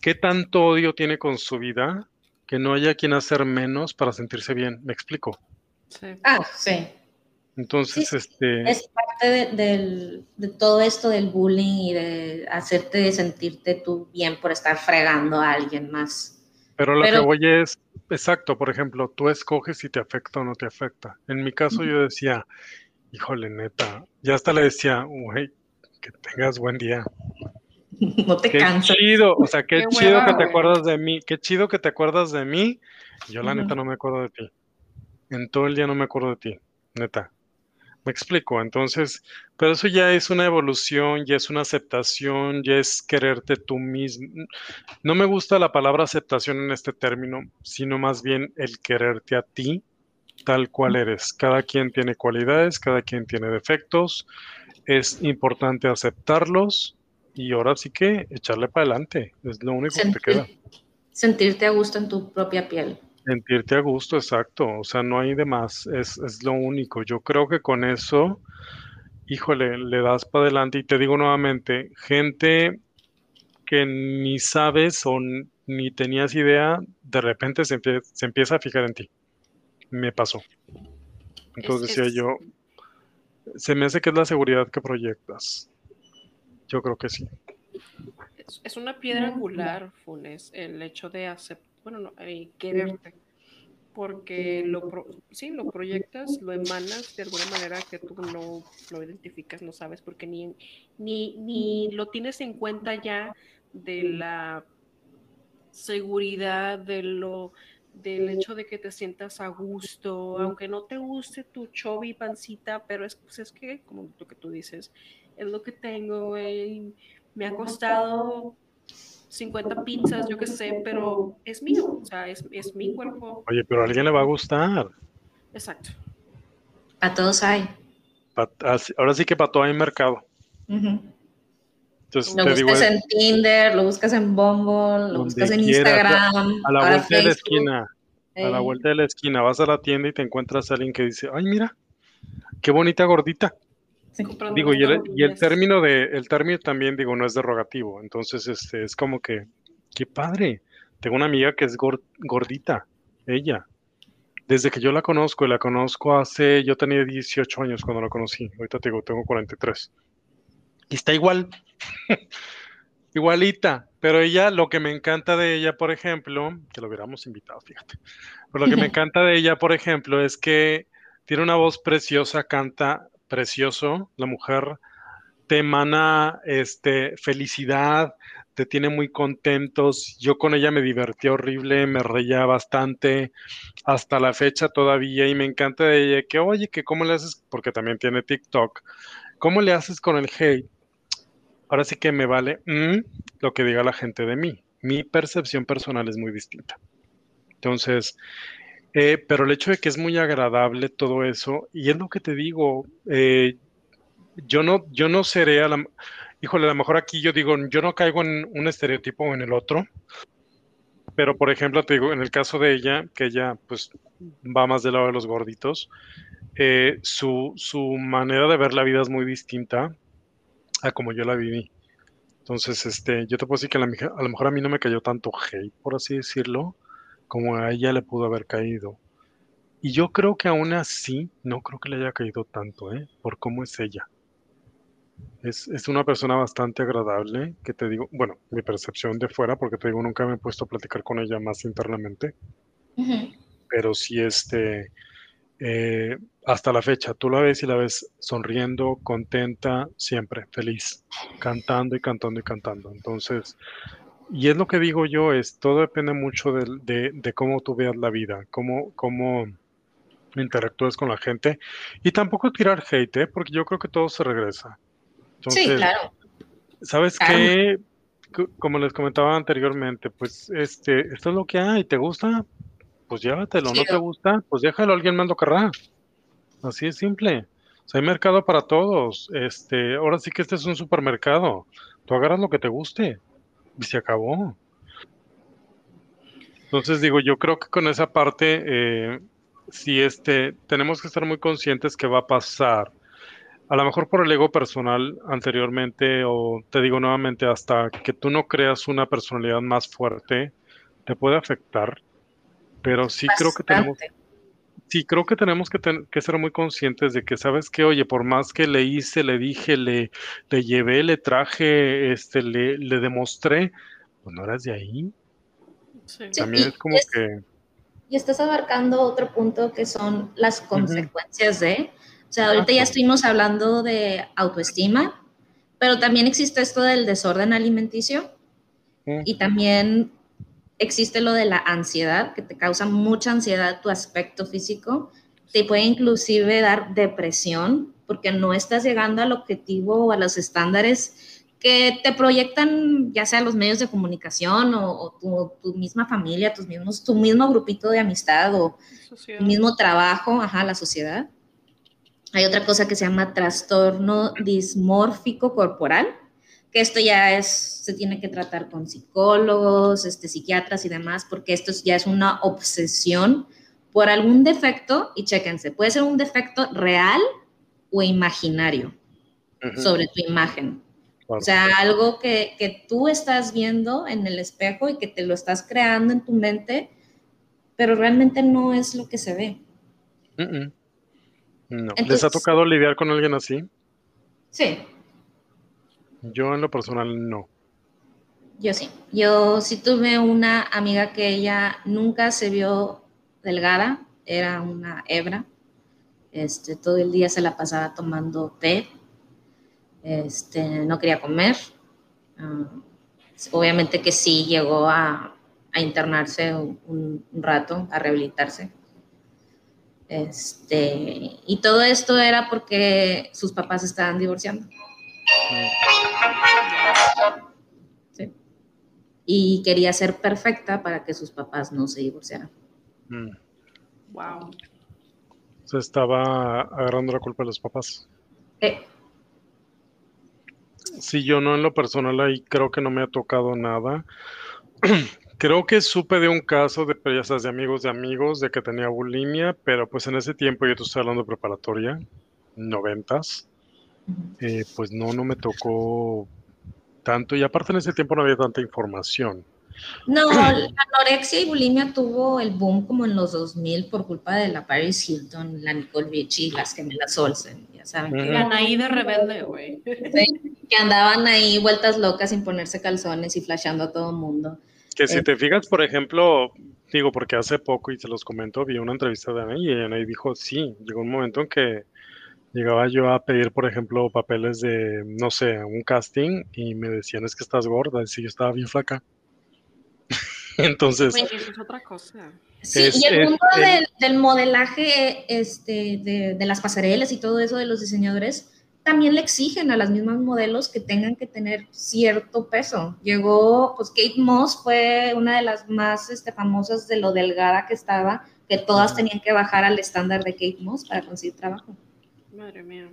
Speaker 3: qué tanto odio tiene con su vida que no haya quien hacer menos para sentirse bien. Me explico.
Speaker 1: Sí.
Speaker 2: Ah, sí.
Speaker 3: Entonces,
Speaker 2: Sí,
Speaker 3: este,
Speaker 2: Es parte de, todo esto del bullying y de hacerte sentirte tú bien por estar fregando a alguien más.
Speaker 3: pero lo
Speaker 2: pero-
Speaker 3: que voy es, exacto, por ejemplo, tú escoges si te afecta o no te afecta. En mi caso yo decía, híjole, neta, ya hasta le decía, güey, que tengas buen día.
Speaker 2: No te
Speaker 3: Qué
Speaker 2: cansas.
Speaker 3: chido, o sea, qué,
Speaker 1: Qué
Speaker 3: chido
Speaker 1: hueva,
Speaker 3: que te
Speaker 1: güey.
Speaker 3: acuerdas de mí, qué chido que te acuerdas de mí. Yo la
Speaker 2: Ujú.
Speaker 3: neta no me acuerdo de ti. En todo el día no me acuerdo de ti, neta. Me explico, entonces, pero eso ya es una evolución, ya es una aceptación, ya es quererte tú mismo. No me gusta la palabra aceptación en este término, sino más bien el quererte a ti tal cual eres. Cada quien tiene cualidades, cada quien tiene defectos. Es importante aceptarlos y ahora sí que echarle para adelante. Es lo único que te queda.
Speaker 2: Sentirte a gusto en tu propia piel.
Speaker 3: Sentirte a gusto, exacto. O sea, no hay de más. Es, es lo único. Yo creo que con eso, híjole, le das para adelante. Y te digo nuevamente, gente que ni sabes o ni tenías idea, de repente se, empieza a fijar en ti. Me pasó. Entonces decía yo, se me hace que es la seguridad que proyectas. Yo creo que sí.
Speaker 1: Es, una piedra angular, Funes, el hecho de aceptar, bueno, no, eh, quererte. Porque lo, sí, lo proyectas, lo emanas de alguna manera que tú no lo identificas, no sabes, porque ni, ni, ni lo tienes en cuenta ya de la seguridad, de lo, del hecho de que te sientas a gusto, aunque no te guste tu y pancita, pero es, pues es que, como lo que tú dices, es lo que tengo, me ha costado 50 pizzas, yo qué sé, pero es mío, o sea, es, es, mi cuerpo.
Speaker 3: Oye, pero a alguien le va a gustar.
Speaker 1: Exacto.
Speaker 2: A todos hay.
Speaker 3: ahora sí que para todo hay mercado
Speaker 2: lo buscas en Tinder, lo buscas en Bumble, lo buscas en Instagram.
Speaker 3: A la vuelta de la esquina. A la vuelta de la esquina vas a la tienda y te encuentras a alguien que dice, ay, mira, qué bonita gordita. Digo, y el, término de, el término también, digo, no es derogativo. Entonces, este, es como que, qué padre. Tengo una amiga que es gordita, ella. Desde que yo la conozco, y la conozco hace, yo tenía 18 años cuando la conocí. Ahorita te digo, tengo 43. Y está igual, Igualita, pero ella, lo que me encanta de ella, por ejemplo, que lo hubiéramos invitado, fíjate, pero lo que me encanta de ella, por ejemplo, es que tiene una voz preciosa, canta precioso, la mujer te emana este, felicidad, te tiene muy contentos. Yo con ella me divertí horrible, me reía bastante hasta la fecha todavía y me encanta de ella que, oye, que cómo le haces, porque también tiene TikTok, ¿cómo le haces con el hate? Ahora sí que me vale mm, lo que diga la gente de mí. Mi percepción personal es muy distinta. Entonces, eh, pero el hecho de que es muy agradable todo eso, y es lo que te digo, eh, yo no, yo no seré a la, híjole, a lo mejor aquí yo digo, yo no caigo en un estereotipo o en el otro, pero por ejemplo, te digo, en el caso de ella, que ella pues va más del lado de los gorditos, eh, su, su manera de ver la vida es muy distinta a como yo la viví. Entonces, este, yo te puedo decir que a, a lo mejor a mí no me cayó tanto hate, por así decirlo, como a ella le pudo haber caído. Y yo creo que aún así, no creo que le haya caído tanto, ¿eh? Por cómo es ella. Es, es, una persona bastante agradable, que te digo, bueno, mi percepción de fuera, porque te digo, nunca me he puesto a platicar con ella más internamente. Pero sí, este, eh, hasta la fecha, tú la ves y la ves sonriendo, contenta, siempre, feliz, cantando y cantando y cantando. Entonces, y es lo que digo yo, es todo depende mucho de, de, cómo tú veas la vida, cómo, cómo interactúas con la gente y tampoco tirar hate, ¿eh? porque yo creo que todo se regresa.
Speaker 2: sí, claro.
Speaker 3: ¿Sabes qué? Como les comentaba anteriormente, pues este, esto es lo que hay, ¿te gusta? pues llévatelo, no te gusta, pues déjalo, alguien más lo querrá. Así es simple. Hay mercado para todos. Este, ahora sí que este es un supermercado. Tú agarras lo que te guste y se acabó. Entonces digo, yo creo que con esa parte, eh, si este, tenemos que estar muy conscientes que va a pasar. A lo mejor por el ego personal anteriormente, o te digo nuevamente, hasta que tú no creas una personalidad más fuerte, te puede afectar pero sí creo que tenemos, sí creo que tenemos que, que, ser muy conscientes de que, sabes que, oye, por más que le hice, le dije, le, le llevé, le traje, este, le, le demostré, pues no eras de ahí. También es como que...
Speaker 2: Y estás abarcando otro punto que son las consecuencias de, o sea, ahorita ya estuvimos hablando de autoestima, pero también existe esto del desorden alimenticio y también existe lo de la ansiedad, que te causa mucha ansiedad tu aspecto físico, te puede inclusive dar depresión porque no estás llegando al objetivo o a los estándares que te proyectan ya sea los medios de comunicación o, tu, misma familia, tus mismos, tu mismo grupito de amistad o el mismo trabajo, ajá, la sociedad. Hay otra cosa que se llama trastorno dismórfico corporal, que esto ya es, se tiene que tratar con psicólogos, este, psiquiatras y demás, porque esto ya es una obsesión por algún defecto, y chéquense, puede ser un defecto real o imaginario sobre tu imagen. O sea, algo que, que, tú estás viendo en el espejo y que te lo estás creando en tu mente, pero realmente no es lo que se ve.
Speaker 3: No. ¿Les ha tocado lidiar con alguien así?
Speaker 2: Sí.
Speaker 3: Yo en lo personal no.
Speaker 2: Yo sí. Yo sí tuve una amiga que ella nunca se vio delgada, era una hebra. Este, todo el día se la pasaba tomando té. Este, no quería comer. Ah, obviamente que sí llegó a, internarse un, rato, a rehabilitarse. Este, y todo esto era porque sus papás estaban divorciando. Y quería ser perfecta para que sus papás no se divorciaran.
Speaker 1: Wow.
Speaker 3: Se estaba agarrando la culpa de los papás.
Speaker 2: Eh.
Speaker 3: Sí, yo no en lo personal ahí creo que no me ha tocado nada. Creo que supe de un caso de, de amigos de amigos de que tenía bulimia, pero pues en ese tiempo yo estoy hablando de preparatoria, noventas, eh, pues no, no me tocó tanto y aparte en ese tiempo no había tanta información.
Speaker 2: No, la anorexia y bulimia tuvo el boom como en los 2000 por culpa de la Paris Hilton, la Nicole Richie y las gemelas Olsen, ya saben.
Speaker 1: Que eran ahí de rebelde, güey.
Speaker 2: que andaban ahí vueltas locas sin ponerse calzones y flasheando a todo el mundo.
Speaker 3: Que si eh, te fijas, por ejemplo, digo, porque hace poco, y se los comento, vi una entrevista de Ana y Ana dijo, sí, llegó un momento en que llegaba yo a pedir, por ejemplo, papeles de, no sé, un casting y me decían, es que estás gorda, y sí, yo estaba bien flaca. Entonces...
Speaker 1: es otra cosa.
Speaker 2: Sí, y el mundo del, modelaje, este, de, de las pasarelas y todo eso de los diseñadores, también le exigen a las mismas modelos que tengan que tener cierto peso. Llegó, pues Kate Moss fue una de las más este, famosas de lo delgada que estaba, que todas tenían que bajar al estándar de Kate Moss para conseguir trabajo.
Speaker 1: Madre mía.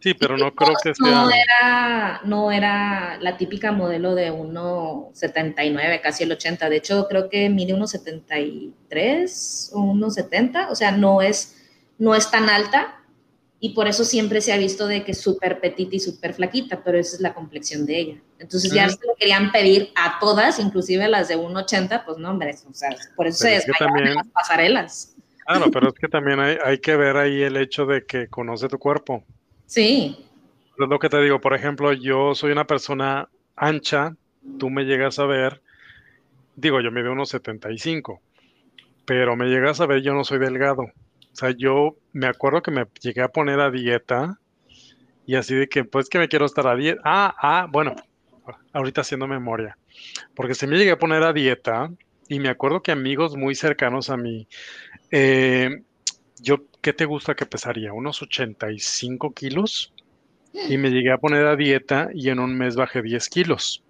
Speaker 3: Sí, pero no creo que sea...
Speaker 2: No era, no era la típica modelo de 1,79, casi el 80. De hecho, creo que mide 1,73 o 1,70. O sea, no es, no es tan alta, y por eso siempre se ha visto de que es súper petita y súper flaquita, pero esa es la complexión de ella. Entonces ya se lo querían pedir a todas, inclusive a las de 1,80, pues no, hombre, o sea, por eso se desmayaban las pasarelas.
Speaker 3: Claro, pero es que también hay, hay, que ver ahí el hecho de que conoce tu cuerpo.
Speaker 2: Sí.
Speaker 3: Es lo que te digo, por ejemplo, yo soy una persona ancha, tú me llegas a ver, digo, yo me veo unos 75, pero me llegas a ver, yo no soy delgado. O sea, yo me acuerdo que me llegué a poner a dieta y así de que, pues que me quiero estar a dieta. Ah, ah, bueno, ahorita haciendo memoria. Porque se me llegué a poner a dieta y me acuerdo que amigos muy cercanos a mí, eh, yo, ¿qué te gusta que pesaría? Unos 85 kilos. Y me llegué a poner a dieta y en un mes bajé 10 kilos.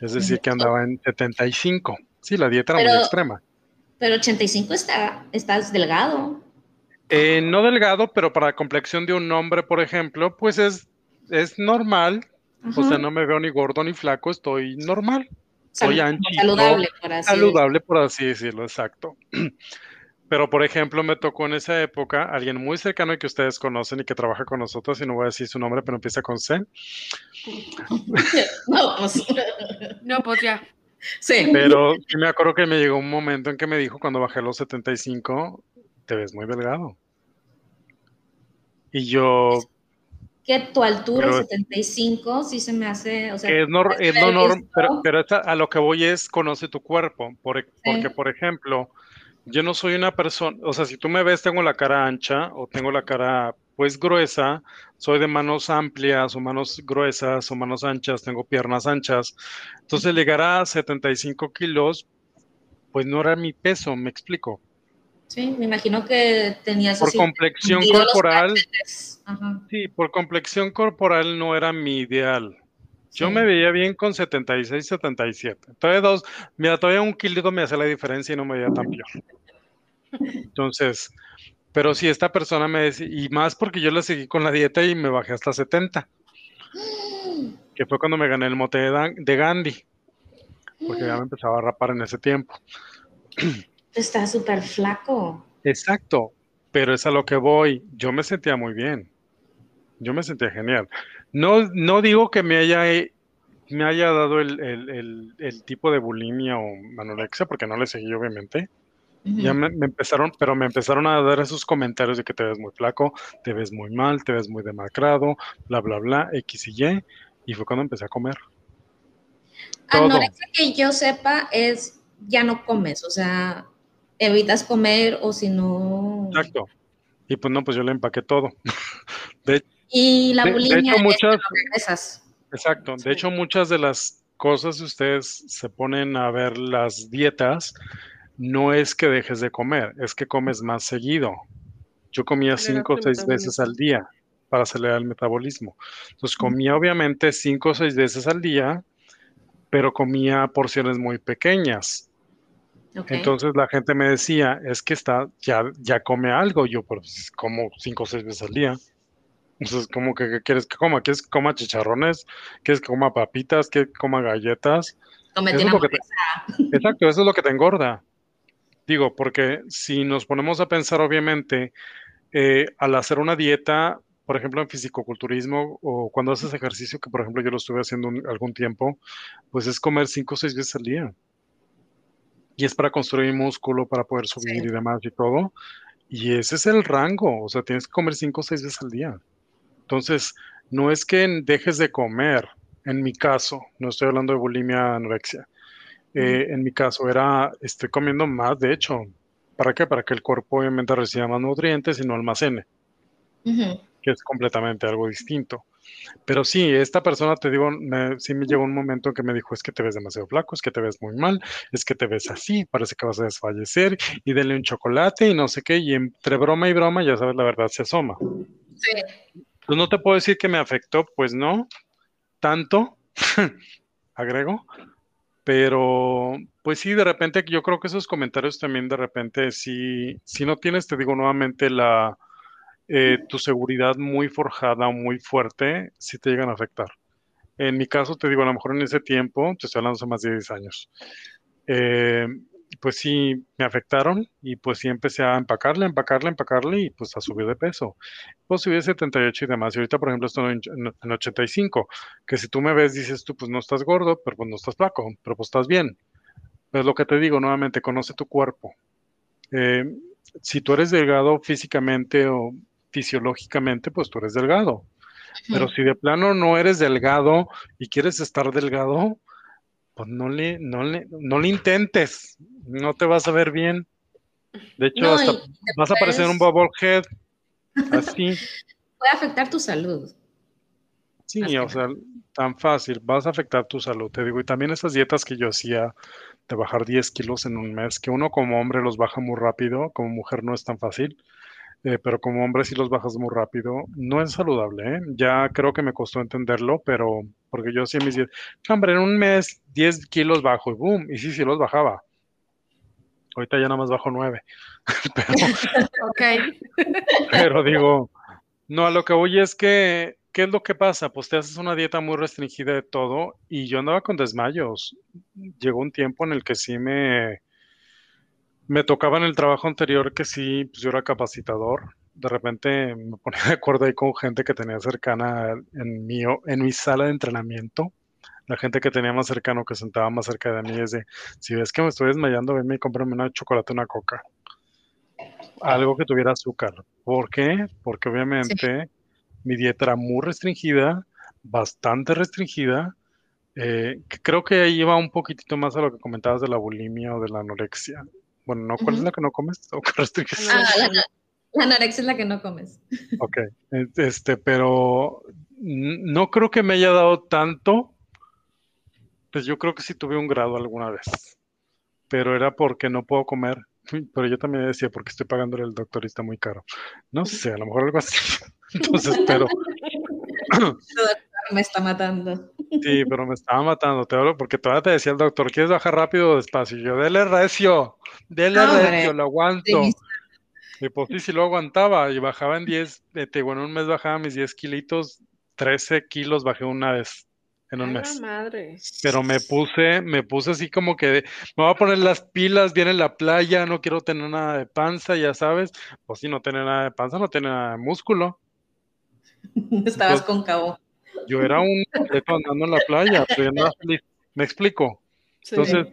Speaker 3: Es decir, que andaba en 75. Sí, la dieta era muy extrema.
Speaker 2: Pero 85 está, estás delgado.
Speaker 3: Eh, no delgado, pero para la complexión de un hombre, por ejemplo, pues es, es normal. O sea, no me veo ni gordo ni flaco, estoy normal. Soy.
Speaker 2: Saludable, por así
Speaker 3: Saludable, por así decirlo, exacto. Pero, por ejemplo, me tocó en esa época alguien muy cercano y que ustedes conocen y que trabaja con nosotros, y no voy a decir su nombre, pero empieza con C.
Speaker 2: no, pues.
Speaker 1: no, pues ya.
Speaker 2: Sí.
Speaker 3: Pero sí me acuerdo que me llegó un momento en que me dijo cuando bajé los 75, te ves muy delgado. Y yo...
Speaker 2: Que tu altura, 75, sí se me hace... O sea,
Speaker 3: es, no, es pero, pero a lo que voy es conoce tu cuerpo. Por, porque, por ejemplo, yo no soy una persona, o sea, si tú me ves, tengo la cara ancha o tengo la cara pues gruesa, soy de manos amplias o manos gruesas o manos anchas, tengo piernas anchas. Entonces llegar a 75 kilos, pues no era mi peso, me explico.
Speaker 2: Sí, me imagino que tenías
Speaker 3: Por
Speaker 2: así
Speaker 3: complexión corporal.
Speaker 2: Ajá,
Speaker 3: sí, por complexión corporal no era mi ideal. Yo
Speaker 2: sí.
Speaker 3: me veía bien con 76, 77. Todavía dos, mira, todavía un kilo me hace la diferencia y no me veía tan peor. Entonces, pero si esta persona me decía, y más porque yo le seguí con la dieta y me bajé hasta 70, que fue cuando me gané el mote de, Dan- de Gandhi, porque ya me empezaba a rapar en ese tiempo.
Speaker 2: Está súper flaco.
Speaker 3: Exacto, pero es a lo que voy. Yo me sentía muy bien. Yo me sentía genial. No, no digo que me haya, me haya dado el, el- el- el tipo de bulimia o anorexia, porque no le seguí, obviamente. Ya me, me empezaron, pero me empezaron a dar esos comentarios de que te ves muy flaco, te ves muy mal, te ves muy demacrado, bla, bla, bla, X y Y. Y fue cuando empecé a comer. todo.
Speaker 2: Anorexia que yo sepa es ya no comes, o sea, evitas comer o si no.
Speaker 3: Exacto. Y pues no, pues yo le empaqué todo. De,
Speaker 2: Y la
Speaker 3: De- de
Speaker 2: bulimia
Speaker 3: hecho,
Speaker 2: es
Speaker 3: muchas-
Speaker 2: que.
Speaker 3: Exacto.
Speaker 1: Sí.
Speaker 3: De hecho, muchas de las cosas, si ustedes se ponen a ver las dietas, no es que dejes de comer, es que comes más seguido. Yo comía cinco o seis veces al día para acelerar el metabolismo. Entonces comía obviamente cinco o seis veces al día, pero comía porciones muy pequeñas. Entonces la gente me decía, es que está, ya, ya come algo. Yo, pues, como cinco o seis veces al día. Entonces, como que ¿qué quieres que coma? ¿Quieres que coma chicharrones? ¿Quieres que coma papitas? ¿Quieres que coma galletas? Eso es lo que te-. Exacto, eso es lo que te engorda. Digo, porque si nos ponemos a pensar, obviamente, eh, al hacer una dieta, por ejemplo, en fisicoculturismo o cuando haces ejercicio, que por ejemplo yo lo estuve haciendo un- algún tiempo, pues es comer cinco o seis veces al día. Y es para construir músculo, para poder subir
Speaker 2: Sí.
Speaker 3: y demás y todo. Y ese es el rango, o sea, tienes que comer cinco o seis veces al día. Entonces, no es que dejes de comer, en mi caso, no estoy hablando de bulimia, anorexia. Eh, en mi caso era, estoy comiendo más, de hecho. ¿Para qué? Para que el cuerpo obviamente reciba más nutrientes y no almacene, que es completamente algo distinto. Pero sí, esta persona, te digo, me- sí me llegó un momento en que me dijo, es que te ves demasiado flaco, es que te ves muy mal, es que te ves así, parece que vas a desfallecer, y denle un chocolate y no sé qué, y entre broma y broma, ya sabes, la verdad se asoma.
Speaker 2: Sí.
Speaker 3: Pues no te puedo decir que me afectó, pues no, tanto, agrego, pero pues sí, de repente yo creo que esos comentarios también de repente, si, si no tienes, te digo nuevamente, la, eh, tu seguridad muy forjada muy fuerte, sí te llegan a afectar. En mi caso, te digo, a lo mejor en ese tiempo, te estoy hablando hace más de 10 años, eh, pues sí me afectaron y pues sí empecé a empacarle, empacarle, empacarle y pues a subir de peso. Pues subí de 78 y demás. Y ahorita, por ejemplo, estoy en, en- en 85, que si tú me ves, dices tú, pues no estás gordo, pero pues no estás flaco, pero pues estás bien. Pero es lo que te digo nuevamente, conoce tu cuerpo. Eh, si tú eres delgado físicamente o fisiológicamente, pues tú eres delgado. Pero si de plano no eres delgado y quieres estar delgado, pues no le, no le, no le intentes, no te vas a ver bien. De hecho,
Speaker 2: No,
Speaker 3: hasta vas a parecer un bobblehead, así.
Speaker 2: Puede afectar tu salud.
Speaker 3: Sí, o sea, tan fácil, vas a afectar tu salud, te digo, y también esas dietas que yo hacía de bajar 10 kilos en un mes, que uno como hombre los baja muy rápido, como mujer no es tan fácil, eh, pero como hombre sí los bajas muy rápido, no es saludable, ¿eh? Ya creo que me costó entenderlo, pero porque yo hacía mis dietas, hombre, en un mes 10 kilos bajo y boom, y sí, sí los bajaba. Ahorita ya nada más bajo 9, pero
Speaker 1: Ok.
Speaker 3: pero digo, no, a lo que voy es que, ¿qué es lo que pasa? Pues te haces una dieta muy restringida de todo y yo andaba con desmayos. Llegó un tiempo en el que sí me, me tocaba en el trabajo anterior que sí, pues yo era capacitador. De repente me ponía de acuerdo ahí con gente que tenía cercana en mi, en mi sala de entrenamiento. La gente que tenía más cercano, que sentaba más cerca de mí, es de, si ves que me estoy desmayando, venme y cómprame una chocolate, una coca algo que tuviera azúcar. ¿Por qué? Porque obviamente mi dieta era muy restringida, bastante restringida. eh, que creo que ahí iba un poquitito más a lo que comentabas de la bulimia o de la anorexia. Bueno, ¿no? ¿Cuál es la que no comes? ¿O?
Speaker 2: Ah, la, la anorexia es la que no comes.
Speaker 3: Ok, este, pero no creo que me haya dado tanto. Pues yo creo que sí tuve un grado alguna vez, pero era porque no puedo comer. pero yo también decía, porque estoy pagándole al doctorista muy caro. No sé, a lo mejor algo así. Entonces, pero...
Speaker 2: me está matando.
Speaker 3: Sí, pero me estaba matando, te hablo porque todavía te decía el doctor, ¿quieres bajar rápido o despacio? Y yo, dele recio, dele recio, lo aguanto. Y pues sí, sí lo aguantaba y bajaba en 10, este, bueno, un mes bajaba mis 10 kilitos, 13 kilos bajé una vez en un mes.
Speaker 1: madre!
Speaker 3: Pero me puse, me puse así como que me voy a poner las pilas, viene la playa, no quiero tener nada de panza, ya sabes. Pues si no tener nada de panza, no tener nada de músculo.
Speaker 2: Estabas con cabo.
Speaker 3: Yo era un andando en la playa, pero feliz. Me explico. Entonces,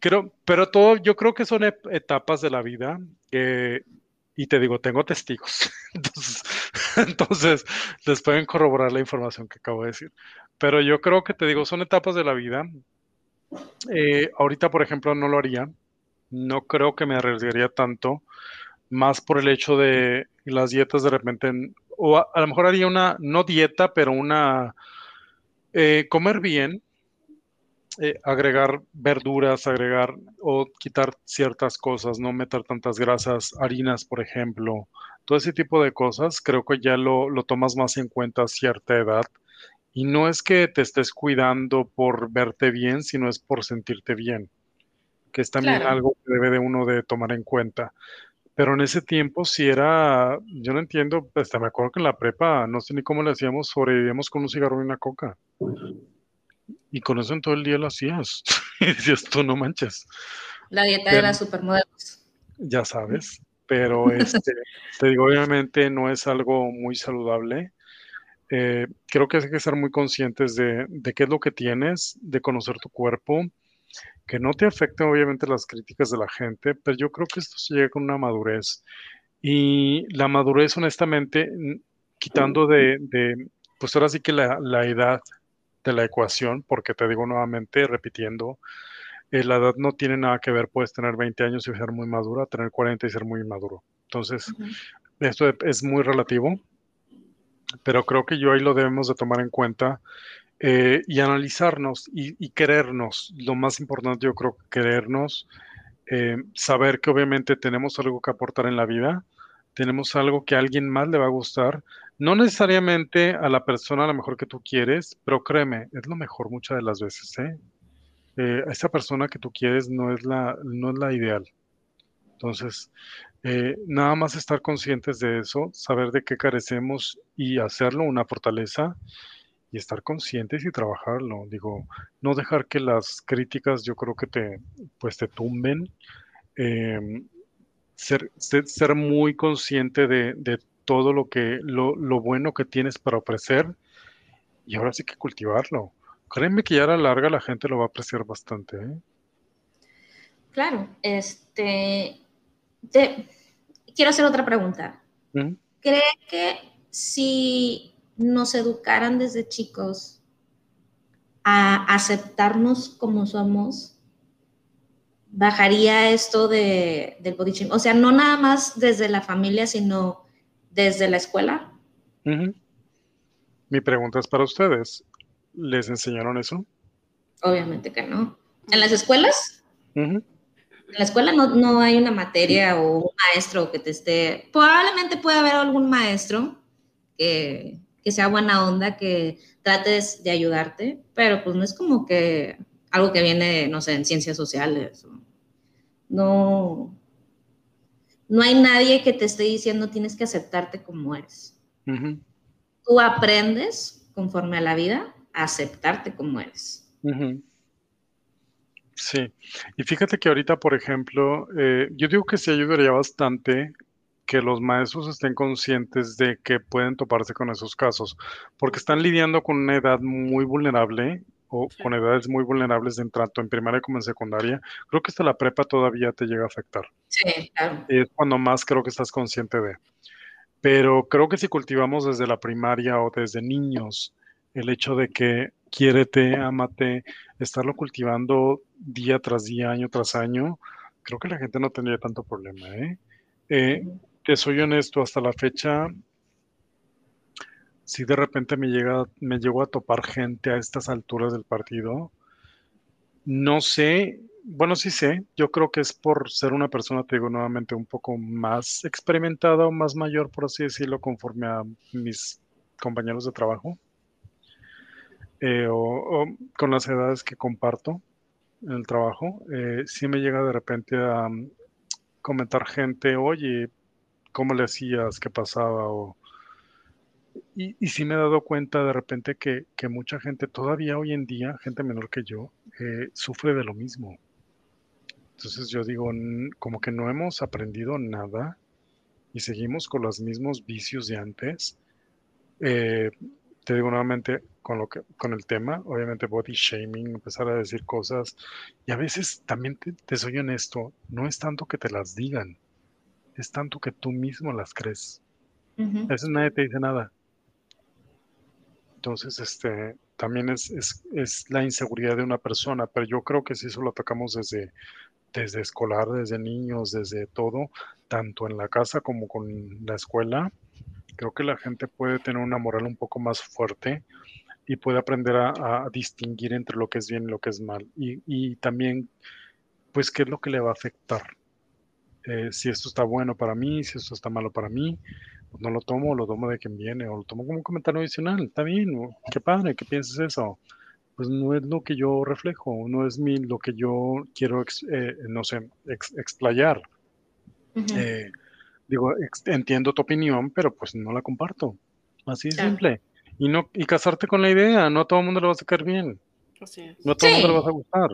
Speaker 3: creo, pero todo, yo creo que son etapas de la vida y te digo, tengo testigos. Entonces, entonces, les pueden corroborar la información que acabo de decir. Pero yo creo que te digo, son etapas de la vida. Eh, ahorita, por ejemplo, no lo haría. No creo que me arriesgaría tanto, más por el hecho de las dietas de repente o a, lo mejor haría una, no dieta, pero una, eh, comer bien, eh, agregar verduras, agregar o quitar ciertas cosas, no meter tantas grasas, harinas, por ejemplo, todo ese tipo de cosas, creo que ya lo, lo tomas más en cuenta a cierta edad. Y no es que te estés cuidando por verte bien, sino es por sentirte bien, que es también algo que debe de uno de tomar en cuenta. Pero en ese tiempo sí era, yo no entiendo, hasta me acuerdo que en la prepa, no sé ni cómo le hacíamos, sobrevivíamos con un cigarro y una coca. Y con eso en todo el día lo hacías. y decías, tú no manches.
Speaker 2: La dieta de las supermodelos.
Speaker 3: Ya sabes, pero este, te digo, obviamente no es algo muy saludable. Eh, creo que hay que ser muy conscientes de, de qué es lo que tienes, de conocer tu cuerpo, que no te afecten obviamente las críticas de la gente, pero yo creo que esto se llega con una madurez. Y la madurez, honestamente, quitando de, pues ahora sí que la, edad de la ecuación, porque te digo nuevamente, repitiendo, eh, la edad no tiene nada que ver, puedes tener 20 años y ser muy madura, tener 40 y ser muy maduro. Entonces, esto es muy relativo, pero creo que yo ahí lo debemos de tomar en cuenta eh, y analizarnos y, querernos. Lo más importante yo creo querernos, eh, saber que obviamente tenemos algo que aportar en la vida, tenemos algo que a alguien más le va a gustar, no necesariamente a la persona a lo mejor que tú quieres, pero créeme, es lo mejor muchas de las veces. ¿eh? eh esa persona que tú quieres no es la, no es la ideal. Entonces, nada más estar conscientes de eso, saber de qué carecemos y hacerlo una fortaleza y estar conscientes y trabajarlo. Digo, no dejar que las críticas yo creo que te, pues te tumben. Em, ser, ser, muy consciente de, todo lo que, lo, bueno que tienes para ofrecer y ahora sí que cultivarlo. Créeme que ya a la larga la gente lo va a apreciar bastante. ¿eh?
Speaker 2: Claro, este, te, quiero hacer otra pregunta. ¿Cree que si nos educaran desde chicos a aceptarnos como somos, bajaría esto de, del body O sea, no nada más desde la familia, sino desde la escuela.
Speaker 3: Mi pregunta es para ustedes. ¿Les enseñaron eso?
Speaker 2: Obviamente que no. ¿En las escuelas? En la escuela no, no, hay una materia o un maestro que te esté... Probablemente puede haber algún maestro que, que sea buena onda, que trates de ayudarte, pero pues no es como que algo que viene, no sé, en ciencias sociales. No, no hay nadie que te esté diciendo tienes que aceptarte como eres. Tú aprendes conforme a la vida a aceptarte como eres.
Speaker 3: Sí, y fíjate que ahorita, por ejemplo, eh, yo digo que se ayudaría bastante que los maestros estén conscientes de que pueden toparse con esos casos, porque están lidiando con una edad muy vulnerable o con edades muy vulnerables de tanto en primaria como en secundaria. Creo que hasta la prepa todavía te llega a afectar.
Speaker 2: Sí, claro.
Speaker 3: Y es cuando más creo que estás consciente de. Pero creo que si cultivamos desde la primaria o desde niños el hecho de que quiérete, amate, estarlo cultivando día tras día, año tras año, creo que la gente no tendría tanto problema. ¿eh? Eh, te soy honesto, hasta la fecha, si de repente me llega, me llego a topar gente a estas alturas del partido, no sé bueno, sí sé, yo creo que es por ser una persona, te digo nuevamente, un poco más experimentada o más mayor, por así decirlo, conforme a mis compañeros de trabajo, eh, o, con las edades que comparto en el trabajo, eh, me llega de repente a comentar gente, oye, ¿cómo le hacías? ¿Qué pasaba? O, y, y, sí me he dado cuenta de repente que, mucha gente todavía hoy en día, gente menor que yo, eh, sufre de lo mismo. Entonces yo digo, como que no hemos aprendido nada y seguimos con los mismos vicios de antes. Eh, te digo nuevamente con lo que con el tema, obviamente body shaming, empezar a decir cosas y a veces también te, soy honesto, no es tanto que te las digan, es tanto que tú mismo las crees. A veces nadie te dice nada. Entonces, este, también es, es, es, la inseguridad de una persona, pero yo creo que si eso lo atacamos desde, desde escolar, desde niños, desde todo, tanto en la casa como con la escuela, creo que la gente puede tener una moral un poco más fuerte y puede aprender a, distinguir entre lo que es bien y lo que es mal. Y, también, pues, qué es lo que le va a afectar. Eh, si esto está bueno para mí, si esto está malo para mí, pues no lo tomo, lo tomo de quien viene, o lo tomo como un comentario adicional. Está bien, qué padre, ¿qué piensas eso? pues no es lo que yo reflejo, no es mi, lo que yo quiero, eh, no sé, explayar. Eh, digo, entiendo tu opinión, pero pues no la comparto. Así de simple. Y, no, y casarte con la idea, no a todo el mundo le va a sacar bien. No a todo el mundo le va a gustar.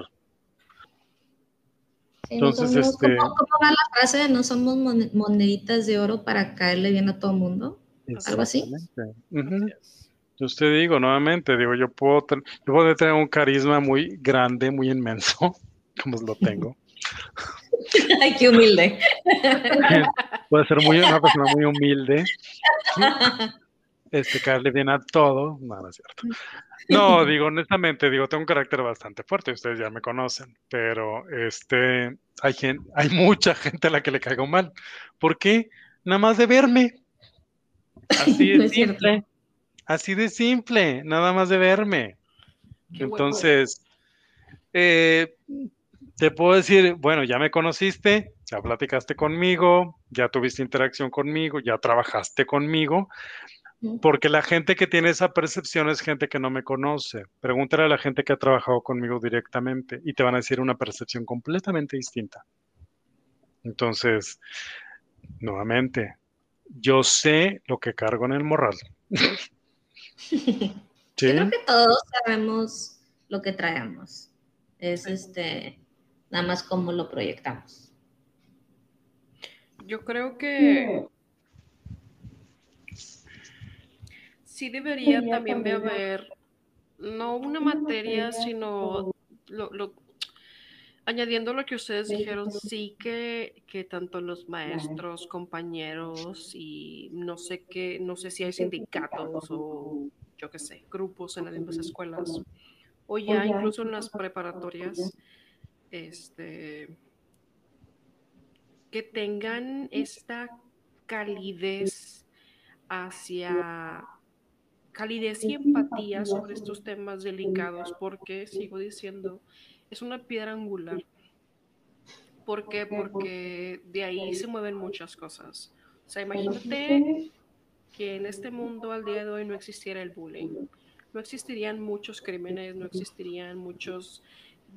Speaker 2: Entonces, este... ¿cómo, va la frase de no somos moneditas de oro para caerle bien a todo el mundo? ¿Algo así?
Speaker 3: Yo te digo nuevamente, digo, yo puedo, yo puedo tener un carisma muy grande, muy inmenso, como lo tengo.
Speaker 2: Ay, qué humilde.
Speaker 3: Puede ser muy, una persona muy humilde. Este, caerle bien a todo. No, no es cierto. No, digo, honestamente, digo, tengo un carácter bastante fuerte, ustedes ya me conocen, pero este, hay, gente, hay mucha gente a la que le caigo mal. ¿Por qué? Nada más de verme. Así de simple. Así de simple, nada más de verme. Entonces, eh, te puedo decir, bueno, ya me conociste, ya platicaste conmigo, ya tuviste interacción conmigo, ya trabajaste conmigo, porque la gente que tiene esa percepción es gente que no me conoce. Pregúntale a la gente que ha trabajado conmigo directamente y te van a decir una percepción completamente distinta. Entonces, nuevamente, yo sé lo que cargo en el morral.
Speaker 2: creo que todos sabemos lo que traemos. Es este, nada más cómo lo proyectamos.
Speaker 1: Yo creo que sí debería también de haber, no una materia, sino lo, añadiendo lo que ustedes dijeron, sí que, que, tanto los maestros, compañeros y no sé qué, no sé si hay sindicatos o yo qué sé, grupos en las mismas escuelas. O ya incluso en las preparatorias, este, que tengan esta calidez hacia calidez y empatía sobre estos temas delicados, porque sigo diciendo, es una piedra angular. ¿Por qué? Porque de ahí se mueven muchas cosas. O sea, imagínate que en este mundo al día de hoy no existiera el bullying. No existirían muchos crímenes, no existirían muchos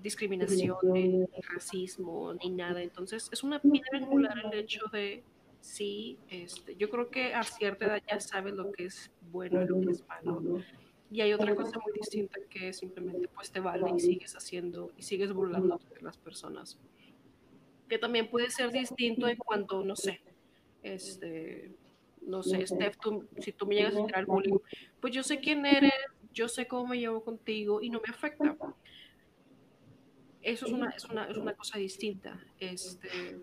Speaker 1: discriminación, racismo, ni nada. Entonces, es una piedra angular el hecho de, sí, este, yo creo que a cierta edad ya sabes lo que es bueno y lo que es malo. Y hay otra cosa muy distinta que simplemente pues te vale y sigues haciendo y sigues burlando de las personas. Que también puede ser distinto en cuanto, no sé, este, no sé, Steph, si tú me llegas a tirar bullying, pues yo sé quién eres, yo sé cómo me llevo contigo y no me afecta. Eso es una, es una, es una cosa distinta. Este,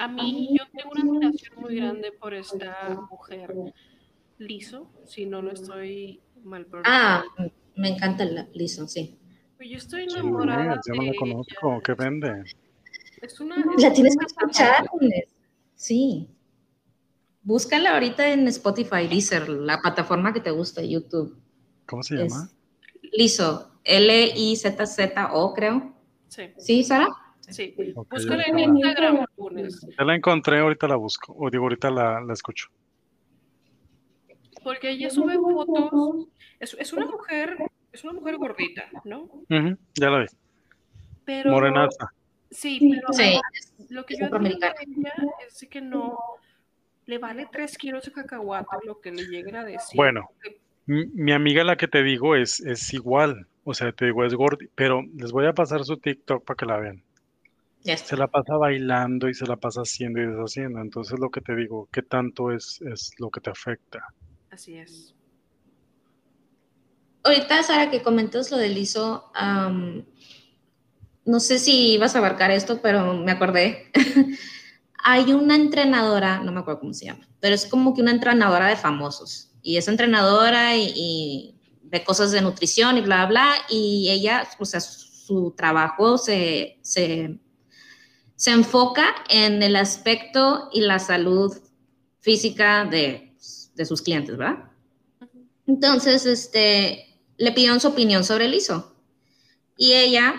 Speaker 1: a mí, yo tengo una admiración muy grande por esta mujer liso, si no lo estoy mal
Speaker 2: Ah, me encanta el liso, sí.
Speaker 1: Pues yo estoy enamorada.
Speaker 3: yo no la conozco, ¿qué vende?
Speaker 2: Es una, la tienes que escuchar, sí. Búscala ahorita en Spotify, Deezer, la plataforma que te gusta, YouTube.
Speaker 3: ¿Cómo se llama?
Speaker 2: liso. L-I-Z-Z-O, creo.
Speaker 1: Sí,
Speaker 2: ¿Sí, Sara?
Speaker 1: Sí.
Speaker 3: Ok,
Speaker 1: Búscala en Instagram,
Speaker 3: ya la encontré, ahorita la busco, o digo, ahorita la, la escucho.
Speaker 1: porque ella sube fotos. Es, es una mujer, es una mujer gordita, ¿no?
Speaker 3: Ya la vi.
Speaker 1: Pero
Speaker 3: Morenaza.
Speaker 1: sí, pero
Speaker 2: Sí,
Speaker 1: lo que yo admiro de ella es que no le vale tres kilos de cacahuate lo que le lleguen a decir.
Speaker 3: Bueno, mi amiga la que te digo es, es igual, o sea, te digo, es gordi, pero les voy a pasar su TikTok para que la vean. Se la pasa bailando y se la pasa haciendo y deshaciendo. Entonces lo que te digo, ¿qué tanto es, es lo que te afecta?
Speaker 1: Así es.
Speaker 2: Ahorita, Sara, que comentas lo del ISO, no sé si ibas a abarcar esto, pero me acordé. Hay una entrenadora, no me acuerdo cómo se llama, pero es como que una entrenadora de famosos. Y es entrenadora y, y de cosas de nutrición y bla, bla, y ella, o sea, su trabajo se, se, se enfoca en el aspecto y la salud física de, de sus clientes, ¿verdad? Entonces, este, le pidieron su opinión sobre el ISO. Y ella,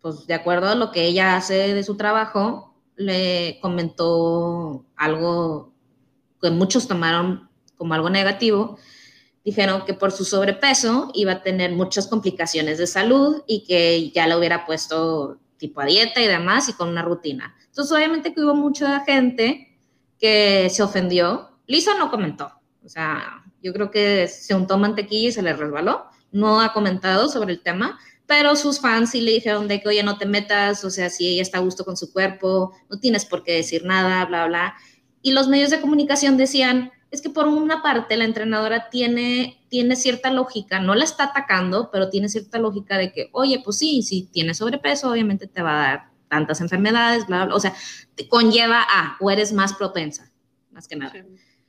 Speaker 2: pues de acuerdo a lo que ella hace de su trabajo, le comentó algo que muchos tomaron como algo negativo. Dijeron que por su sobrepeso iba a tener muchas complicaciones de salud y que ya la hubiera puesto tipo a dieta y demás y con una rutina. Entonces, obviamente que hubo mucha gente que se ofendió. Lisa no comentó. O sea, yo creo que se untó mantequilla y se le resbaló. No ha comentado sobre el tema, pero sus fans sí le dijeron de que, oye, no te metas, o sea, si ella está a gusto con su cuerpo, no tienes por qué decir nada, bla, bla. Y los medios de comunicación decían, es que por una parte la entrenadora tiene, tiene cierta lógica, no la está atacando, pero tiene cierta lógica de que, oye, pues sí, si tienes sobrepeso, obviamente te va a dar tantas enfermedades, bla, bla, o sea, te conlleva a, o eres más propensa, más que nada.
Speaker 1: Sí.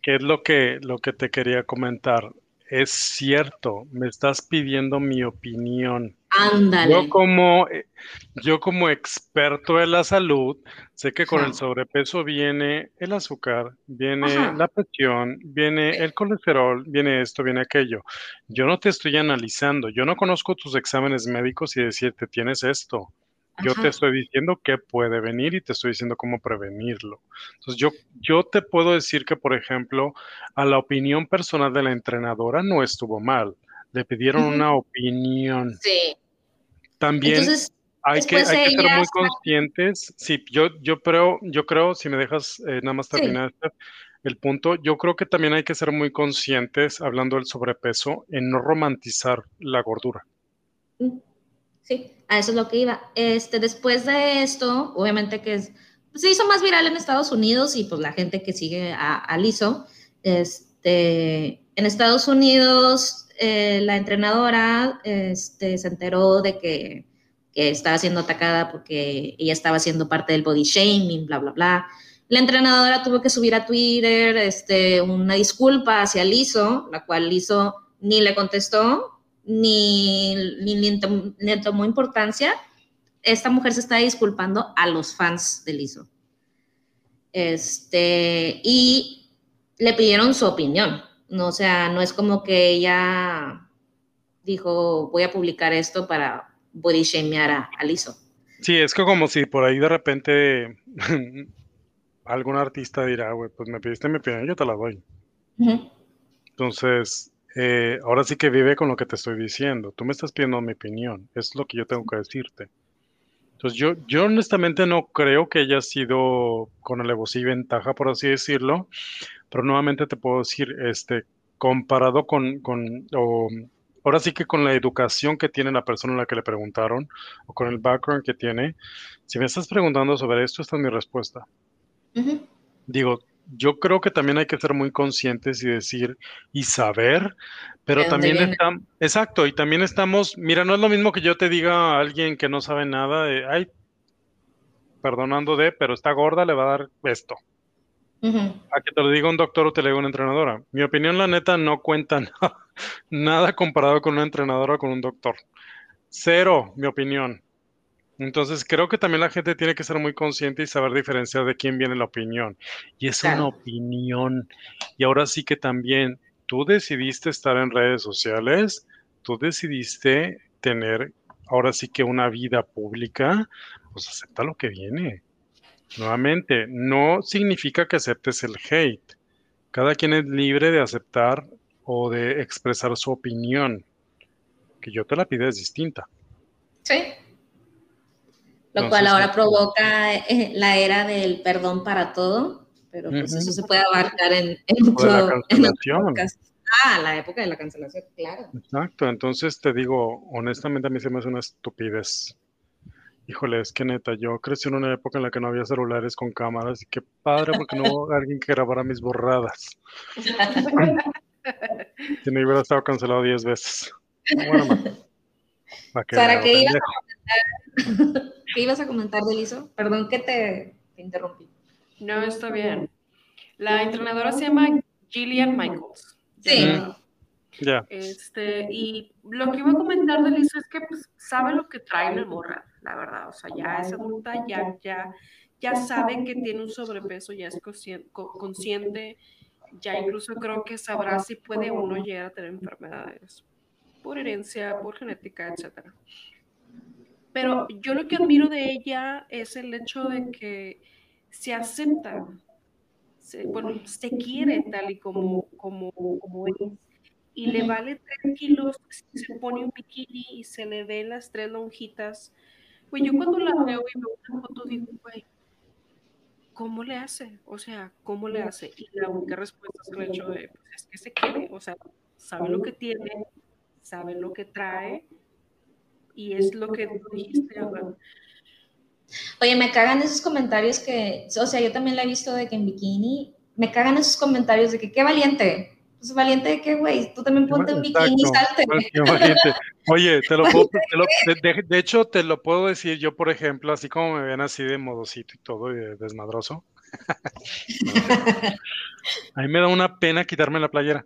Speaker 3: ¿Qué es lo que, lo que te quería comentar? Es cierto, me estás pidiendo mi opinión.
Speaker 2: Ándale.
Speaker 3: Yo como, yo como experto de la salud, sé que con el sobrepeso viene el azúcar, viene
Speaker 2: Ajá.
Speaker 3: la presión, viene el colesterol, viene esto, viene aquello. Yo no te estoy analizando, yo no conozco tus exámenes médicos y decirte tienes esto. Yo
Speaker 2: Ajá.
Speaker 3: te estoy diciendo qué puede venir y te estoy diciendo cómo prevenirlo. Entonces, yo, yo te puedo decir que, por ejemplo, a la opinión personal de la entrenadora no estuvo mal. Le pidieron una opinión.
Speaker 2: Sí.
Speaker 3: También
Speaker 2: Entonces,
Speaker 3: hay que, hay que ser muy conscientes. Sí, yo, yo creo, yo creo, si me dejas eh, nada más terminar el punto, yo creo que también hay que ser muy conscientes, hablando del sobrepeso, en no romantizar la gordura.
Speaker 2: Mm, Sí, a eso es lo que iba. Este, después de esto, obviamente que es- se hizo más viral en Estados Unidos y pues la gente que sigue a, a Lizzo, este, en Estados Unidos eh, la entrenadora este, se enteró de que, estaba siendo atacada porque ella estaba siendo parte del body shaming, bla, bla, bla. La entrenadora tuvo que subir a Twitter este, una disculpa hacia Lizzo, la cual Lizzo ni le contestó, ni, ni, ni tom- ni tomó importancia. Esta mujer se está disculpando a los fans de Lizzo. Este, y le pidieron su opinión. No, o sea, no es como que ella dijo, voy a publicar esto para body shamear a, a Lizzo.
Speaker 3: Sí, es que como si por ahí de repente algún artista dirá, güey, pues me pidiste mi opinión, yo te la doy. Entonces, eh, ahora sí que vive con lo que te estoy diciendo. Tú me estás pidiendo mi opinión, es lo que yo tengo que decirte. Entonces, yo, yo honestamente no creo que haya sido con alevosía y ventaja, por así decirlo, pero nuevamente te puedo decir, este, comparado con, con o, ahora sí que con la educación que tiene la persona a la que le preguntaron, o con el background que tiene, si me estás preguntando sobre esto, esta es mi respuesta. Digo, yo creo que también hay que ser muy conscientes y decir y saber, pero
Speaker 2: ¿De dónde
Speaker 3: también estamos, exacto, y también estamos, mira, no es lo mismo que yo te diga a alguien que no sabe nada, de, ay, perdonando de, pero está gorda, le va a dar esto. A que te lo diga un doctor o te lo diga una entrenadora. Mi opinión, la neta, no cuenta nada, nada comparado con una entrenadora o con un doctor. Cero, mi opinión. Entonces, creo que también la gente tiene que ser muy consciente y saber diferenciar de quién viene la opinión. Y es una opinión. Y ahora sí que también tú decidiste estar en redes sociales, tú decidiste tener ahora sí que una vida pública, pues acepta lo que viene. Nuevamente, no significa que aceptes el hate. Cada quien es libre de aceptar o de expresar su opinión. Que yo te la pide es distinta.
Speaker 2: Sí. Lo cual ahora provoca eh, la era del perdón para todo, pero pues eso se puede abarcar en, en,
Speaker 3: todo, en
Speaker 2: Ah, la época de la cancelación, claro.
Speaker 3: Exacto, entonces te digo, honestamente a mí se me hace una estupidez. Híjole, es que neta, yo crecí en una época en la que no había celulares con cámaras y qué padre porque no hubo alguien que grabara mis borradas. si no hubiera estado cancelado 10 veces. Bueno,
Speaker 2: Sara, ¿qué ibas, a comentar? ¿qué ibas a comentar, Deliso? Perdón que te, te interrumpí.
Speaker 1: No, está bien. La entrenadora se llama Gillian Michaels.
Speaker 2: Sí.
Speaker 3: Ya.
Speaker 1: Este, y lo que iba a comentar de Lisa es que pues, sabe lo que trae el morra, la verdad. O sea, ya es adulta, ya, ya, ya sabe que tiene un sobrepeso, ya es consciente, ya incluso creo que sabrá si puede uno llegar a tener enfermedades por herencia, por genética, etcétera. Pero yo lo que admiro de ella es el hecho de que se acepta, bueno, se quiere tal y como, como, como es. Y le vale tres kilos si se pone un bikini y se le ven las tres lonjitas. Pues yo cuando la veo y veo una foto digo, güey, ¿cómo le hace? O sea, ¿cómo le hace? Y la única respuesta hecho de, pues es que se quiere, o sea, sabe lo que tiene, sabe lo que trae y es lo que dijiste, ¿verdad?
Speaker 2: Oye, me cagan esos comentarios que, o sea, yo también la he visto de que en bikini, me cagan esos comentarios de que qué valiente. Pues valiente de qué, güey, tú también ponte en bikini y salte.
Speaker 3: Oye, te lo puedo, de, hecho, te lo puedo decir yo, por ejemplo, así como me ven así de modosito y todo, y de desmadroso. a mí me da una pena quitarme la playera.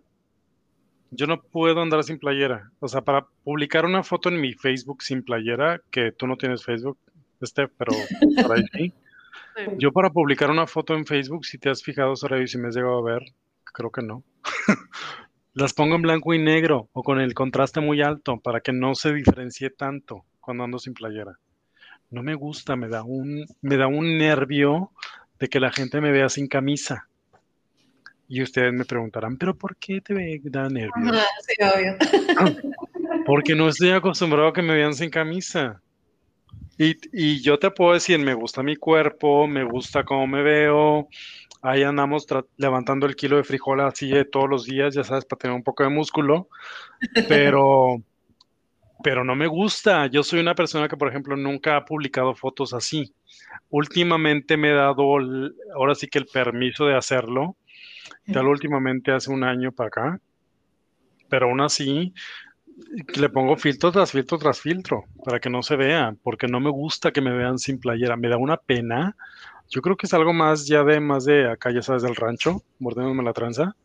Speaker 3: Yo no puedo andar sin playera. O sea, para publicar una foto en mi Facebook sin playera, que tú no tienes Facebook, este, pero por ahí sí. Yo para publicar una foto en Facebook, si te has fijado, Sara, y si me has llegado a ver, creo que no. Las pongo en blanco y negro o con el contraste muy alto para que no se diferencie tanto cuando ando sin playera. No me gusta, me da un, me da un nervio de que la gente me vea sin camisa. Y ustedes me preguntarán, ¿pero por qué te da nervio?
Speaker 2: sí, obvio.
Speaker 3: Porque no estoy acostumbrado a que me vean sin camisa. Y, yo te puedo decir, me gusta mi cuerpo, me gusta cómo me veo. Ahí andamos levantando el kilo de frijol así todos los días, ya sabes, para tener un poco de músculo. Pero, pero no me gusta. Yo soy una persona que, por ejemplo, nunca ha publicado fotos así. Últimamente me he dado, ahora sí que el permiso de hacerlo. Tal últimamente hace un año para acá. Pero aún así, le pongo filtro tras filtro tras filtro para que no se vea, porque no me gusta que me vean sin playera, me da una pena. Yo creo que es algo más ya de más de acá, ya sabes, del rancho, mordiéndome la tranza.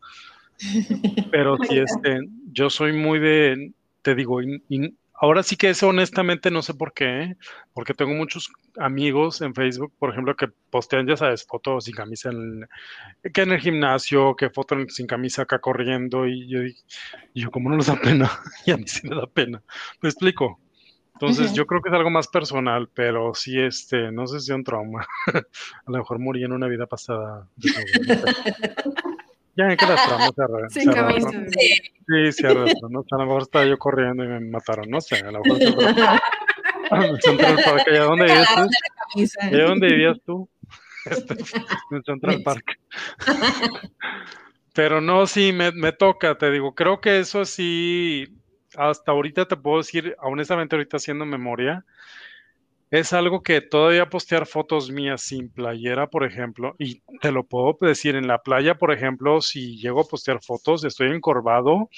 Speaker 3: Pero si este, yo soy muy de, te digo, Ahora sí que eso honestamente no sé por qué, porque tengo muchos amigos en Facebook, por ejemplo, que postean, ya sabes, fotos sin camisa, en, que en el gimnasio, que fotos sin camisa acá corriendo, y yo, yo como no les da pena, y a mí sí me da pena. Me explico. Entonces, yo creo que es algo más personal, pero sí, este, no sé si es un trauma. a lo mejor morí en una vida pasada. Ya que las tramas se
Speaker 1: Sin camisa.
Speaker 3: Sí, sí, arrastran, ¿no? a lo mejor estaba yo corriendo y me mataron, no sé, a lo mejor en el Central Park, allá donde vivías tú. Allá donde vivías tú. Este, en el Central Park. Pero no, sí, me, me toca, te digo, creo que eso sí, hasta ahorita te puedo decir, honestamente ahorita haciendo memoria, es algo que todavía postear fotos mías sin playera, por ejemplo, y te lo puedo decir en la playa, por ejemplo, si llego a postear fotos, estoy encorvado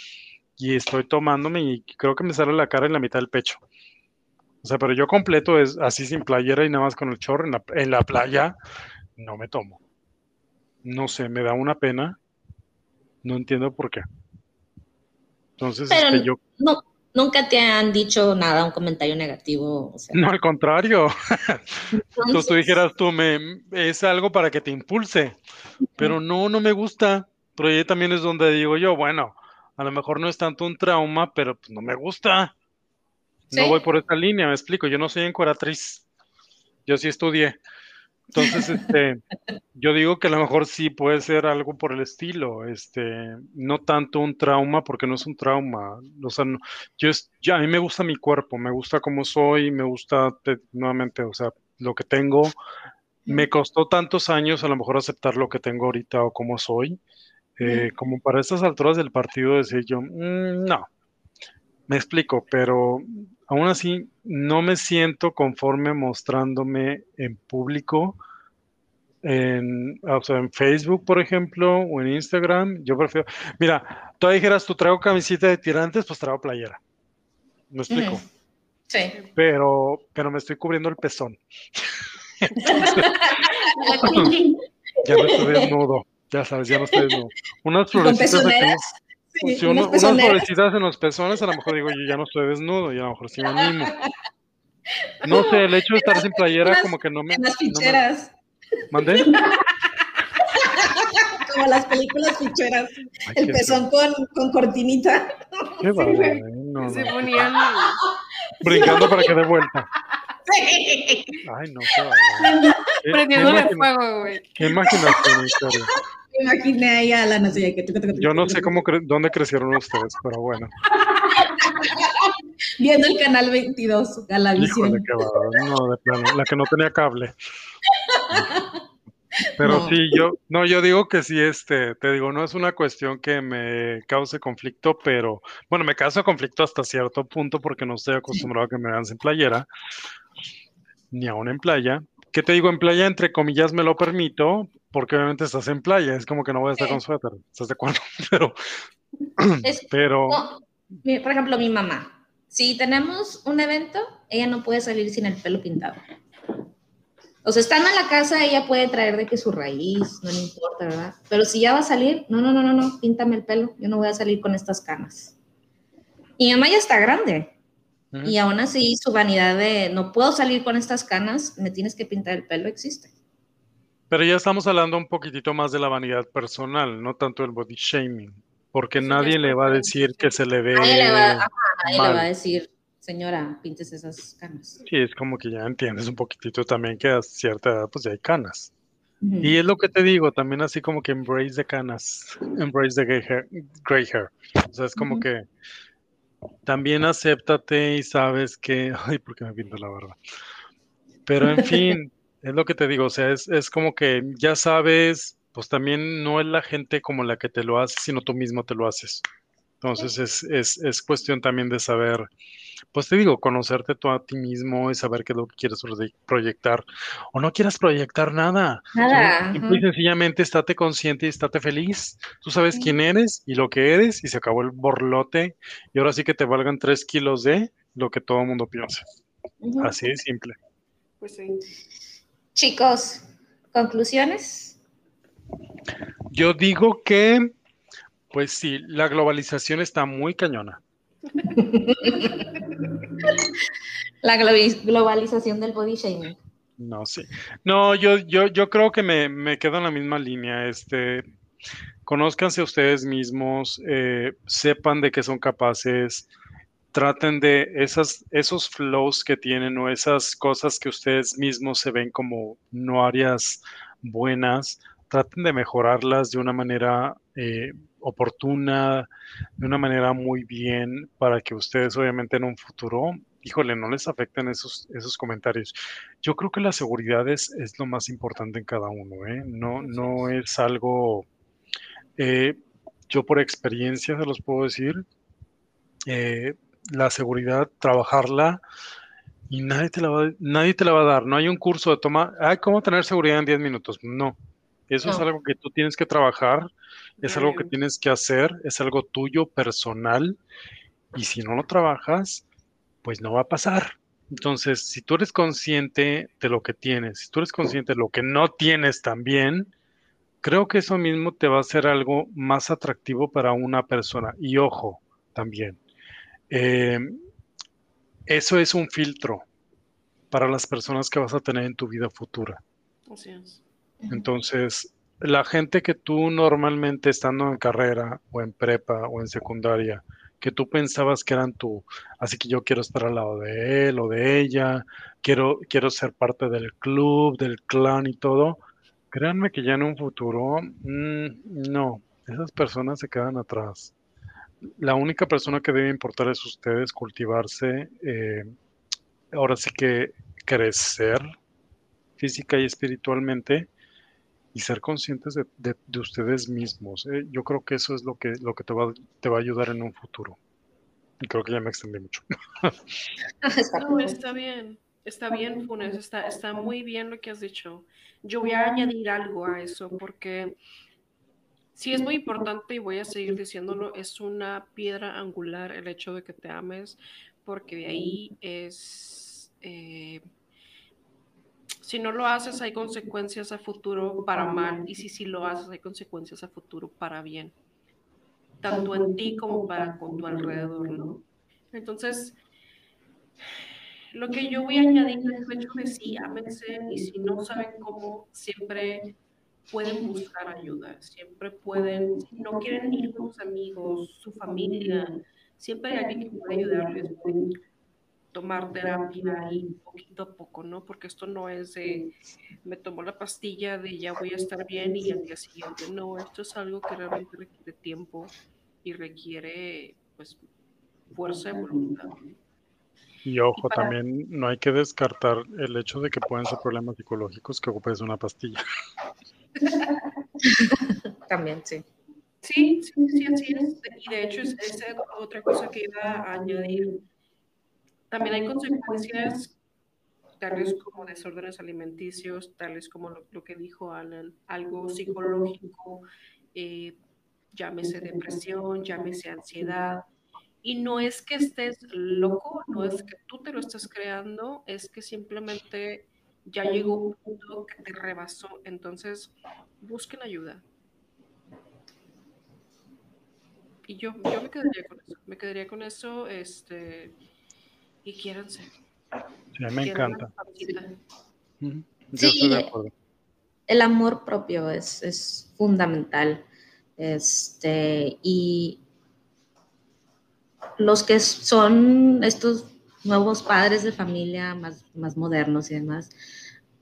Speaker 3: y estoy tomándome y creo que me sale la cara en la mitad del pecho. O sea, pero yo completo es así sin playera y nada más con el chorro en la, playa, no me tomo. No sé, me da una pena. No entiendo por qué. Entonces, este, yo...
Speaker 2: No, nunca te han dicho nada, un comentario negativo.
Speaker 3: No, al contrario. Entonces, tú dijeras tú, me, es algo para que te impulse, pero no, no me gusta. Pero ahí también es donde digo yo, bueno, a lo mejor no es tanto un trauma, pero pues no me gusta. no voy por esta línea, me explico, yo no soy encueratriz, yo sí estudié. Entonces, este, yo digo que a lo mejor sí puede ser algo por el estilo, este, no tanto un trauma, porque no es un trauma. O sea, yo es, ya a mí me gusta mi cuerpo, me gusta cómo soy, me gusta nuevamente, o sea, lo que tengo. Me costó tantos años a lo mejor aceptar lo que tengo ahorita o cómo soy, eh, como para estas alturas del partido decir yo, mm, no, me explico, pero aún así no me siento conforme mostrándome en público, en, o sea, en Facebook, por ejemplo, o en Instagram. Yo prefiero, mira, tú dijeras, tú traigo camiseta de tirantes, pues traigo playera. ¿Me explico?
Speaker 2: Sí.
Speaker 3: Pero, pero me estoy cubriendo el pezón. ya no estoy desnudo, ya sabes, ya no estoy desnudo. Unas florecitas Sí, unas florecitas en los pezones, a lo mejor digo, yo ya no estoy desnudo y a lo mejor sí me animo. No sé, el hecho de estar sin playera como que no me...
Speaker 2: En las ficheras.
Speaker 3: ¿Mandé?
Speaker 2: como las películas ficheras. el pezón con, con, cortinita.
Speaker 3: Qué no, Se ponían... Brincando para que dé vuelta. Sí. Ay, no, qué vale.
Speaker 1: Prendiéndole fuego, güey.
Speaker 3: Qué imaginación, historia
Speaker 2: imaginé ahí a la no sé
Speaker 3: que Yo no sé cómo dónde crecieron ustedes, pero bueno.
Speaker 2: Viendo el canal 22, Galavisión.
Speaker 3: Híjole, qué va, no, de plano, la que no tenía cable. Pero sí, yo, no, yo digo que sí, este, te digo, no es una cuestión que me cause conflicto, pero, bueno, me causa conflicto hasta cierto punto porque no estoy acostumbrado a que me vean sin playera, ni aún en playa. ¿Qué te digo? En playa, entre comillas, me lo permito, porque obviamente estás en playa, es como que no voy a estar con suéter, ¿estás de acuerdo? Pero, pero...
Speaker 2: por ejemplo, mi mamá, si tenemos un evento, ella no puede salir sin el pelo pintado. O sea, estando en la casa, ella puede traer de que su raíz, no le importa, ¿verdad? Pero si ya va a salir, no, no, no, no, no, píntame el pelo, yo no voy a salir con estas canas. Y mi mamá ya está grande. Y aún así, su vanidad de no puedo salir con estas canas, me tienes que pintar el pelo, existe.
Speaker 3: Pero ya estamos hablando un poquitito más de la vanidad personal, no tanto el body shaming, porque nadie le va a decir que se le ve.
Speaker 2: Nadie, le va, nadie le va, a decir, señora, pintes esas canas.
Speaker 3: Sí, es como que ya entiendes un poquitito también que a cierta edad pues ya hay canas. Y es lo que te digo, también así como que embrace de canas, embrace de gray hair. O sea, es como que también acéptate y sabes que, ay, ¿por qué me pinto la barba? Pero en fin, es lo que te digo, o sea, es, es, como que ya sabes, pues también no es la gente como la que te lo hace, sino tú mismo te lo haces. Entonces es, es, es cuestión también de saber, pues te digo, conocerte tú a ti mismo y saber qué es lo que quieres proyectar. O no quieras proyectar nada.
Speaker 2: Nada.
Speaker 3: Simple y sencillamente estate consciente y estate feliz. Tú sabes quién eres y lo que eres y se acabó el borlote. Y ahora sí que te valgan tres kilos de lo que todo el mundo piensa. Así de simple.
Speaker 1: Pues sí.
Speaker 2: Chicos, conclusiones.
Speaker 3: Yo digo que, pues sí, la globalización está muy cañona.
Speaker 2: la globalización del body shaming.
Speaker 3: No, sí. No, yo, yo, yo creo que me, me quedo en la misma línea. Este, conózcanse ustedes mismos, eh, sepan de qué son capaces, traten de esas, esos flows que tienen o esas cosas que ustedes mismos se ven como no áreas buenas, traten de mejorarlas de una manera eh, oportuna, de una manera muy bien, para que ustedes obviamente en un futuro, híjole, no les afecten esos, esos comentarios. Yo creo que la seguridad es, es lo más importante en cada uno, ¿eh? No, no es algo, eh, yo por experiencia se los puedo decir, eh, la seguridad, trabajarla y nadie te la va, nadie te la va a dar. No hay un curso de toma, ay, ¿cómo tener seguridad en 10 minutos? No. Eso es algo que tú tienes que trabajar, es algo que tienes que hacer, es algo tuyo, personal, y si no lo trabajas, pues no va a pasar. Entonces, si tú eres consciente de lo que tienes, si tú eres consciente de lo que no tienes también, creo que eso mismo te va a hacer algo más atractivo para una persona. Y ojo, también, eh, eso es un filtro para las personas que vas a tener en tu vida futura.
Speaker 1: Así es.
Speaker 3: Entonces, la gente que tú normalmente estando en carrera o en prepa o en secundaria, que tú pensabas que eran tú. Así que yo quiero estar al lado de él o de ella, quiero, quiero ser parte del club, del clan y todo. Créanme que ya en un futuro, mm, no, esas personas se quedan atrás. La única persona que debe importar es ustedes, cultivarse, eh, ahora sí que crecer física y espiritualmente y ser conscientes de, ustedes mismos. ¿eh? Yo creo que eso es lo que, lo que te, va, te va a ayudar en un futuro. Y creo que ya me extendí mucho.
Speaker 1: no, está bien. Está bien, Funes, está, está muy bien lo que has dicho. Yo voy a añadir algo a eso porque sí es muy importante y voy a seguir diciéndolo, es una piedra angular el hecho de que te ames porque de ahí es... Eh, si no lo haces hay consecuencias a futuro para mal y si sí lo haces hay consecuencias a futuro para bien, tanto en ti como para con tu alrededor, ¿no? Entonces, lo que yo voy a añadir es el hecho de sí, ámense y si no saben cómo, siempre pueden buscar ayuda, siempre pueden, si no quieren ir con sus amigos, su familia, siempre hay alguien que puede ayudarles, tomar terapia y poquito a poco, ¿no? Porque esto no es de me tomo la pastilla de ya voy a estar bien y al día siguiente. No, esto es algo que realmente requiere tiempo y requiere pues fuerza de voluntad.
Speaker 3: Y ojo, también no hay que descartar el hecho de que pueden ser problemas psicológicos que ocupes una pastilla.
Speaker 2: también, sí.
Speaker 1: Sí, sí, sí, así es. Y de hecho, es, es otra cosa que iba a añadir también hay consecuencias tales como desórdenes alimenticios, tales como lo, que dijo Alan, algo psicológico, eh, llámese depresión, llámese ansiedad. Y no es que estés loco, no es que tú te lo estés creando, es que simplemente ya llegó un punto que te rebasó. Entonces, busquen ayuda. Y yo, yo me quedaría con eso. Me quedaría con eso, este, y quiéranse.
Speaker 3: Sí, me encanta.
Speaker 2: sí, El amor propio es, es fundamental. Este, y los que son estos nuevos padres de familia más, más modernos y demás,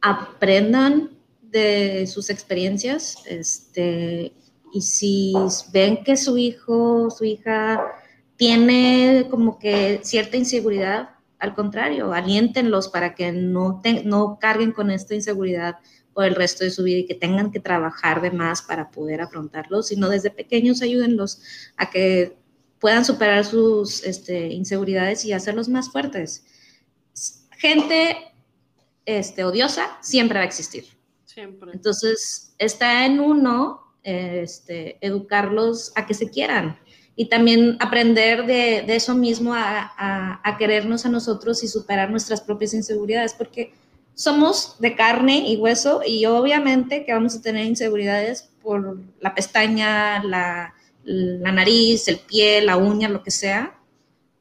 Speaker 2: aprendan de sus experiencias, este, y si ven que su hijo, su hija tiene como que cierta inseguridad, al contrario, aliéntenlos para que no, no carguen con esta inseguridad por el resto de su vida y que tengan que trabajar de más para poder afrontarlo, sino desde pequeños ayúdenlos a que puedan superar sus este, inseguridades y hacerlos más fuertes. Gente este, odiosa siempre va a existir.
Speaker 1: Siempre.
Speaker 2: Entonces, está en uno este, educarlos a que se quieran, y también aprender de, de eso mismo a, a, querernos a nosotros y superar nuestras propias inseguridades, porque somos de carne y hueso y obviamente que vamos a tener inseguridades por la pestaña, la, la nariz, el pie, la uña, lo que sea,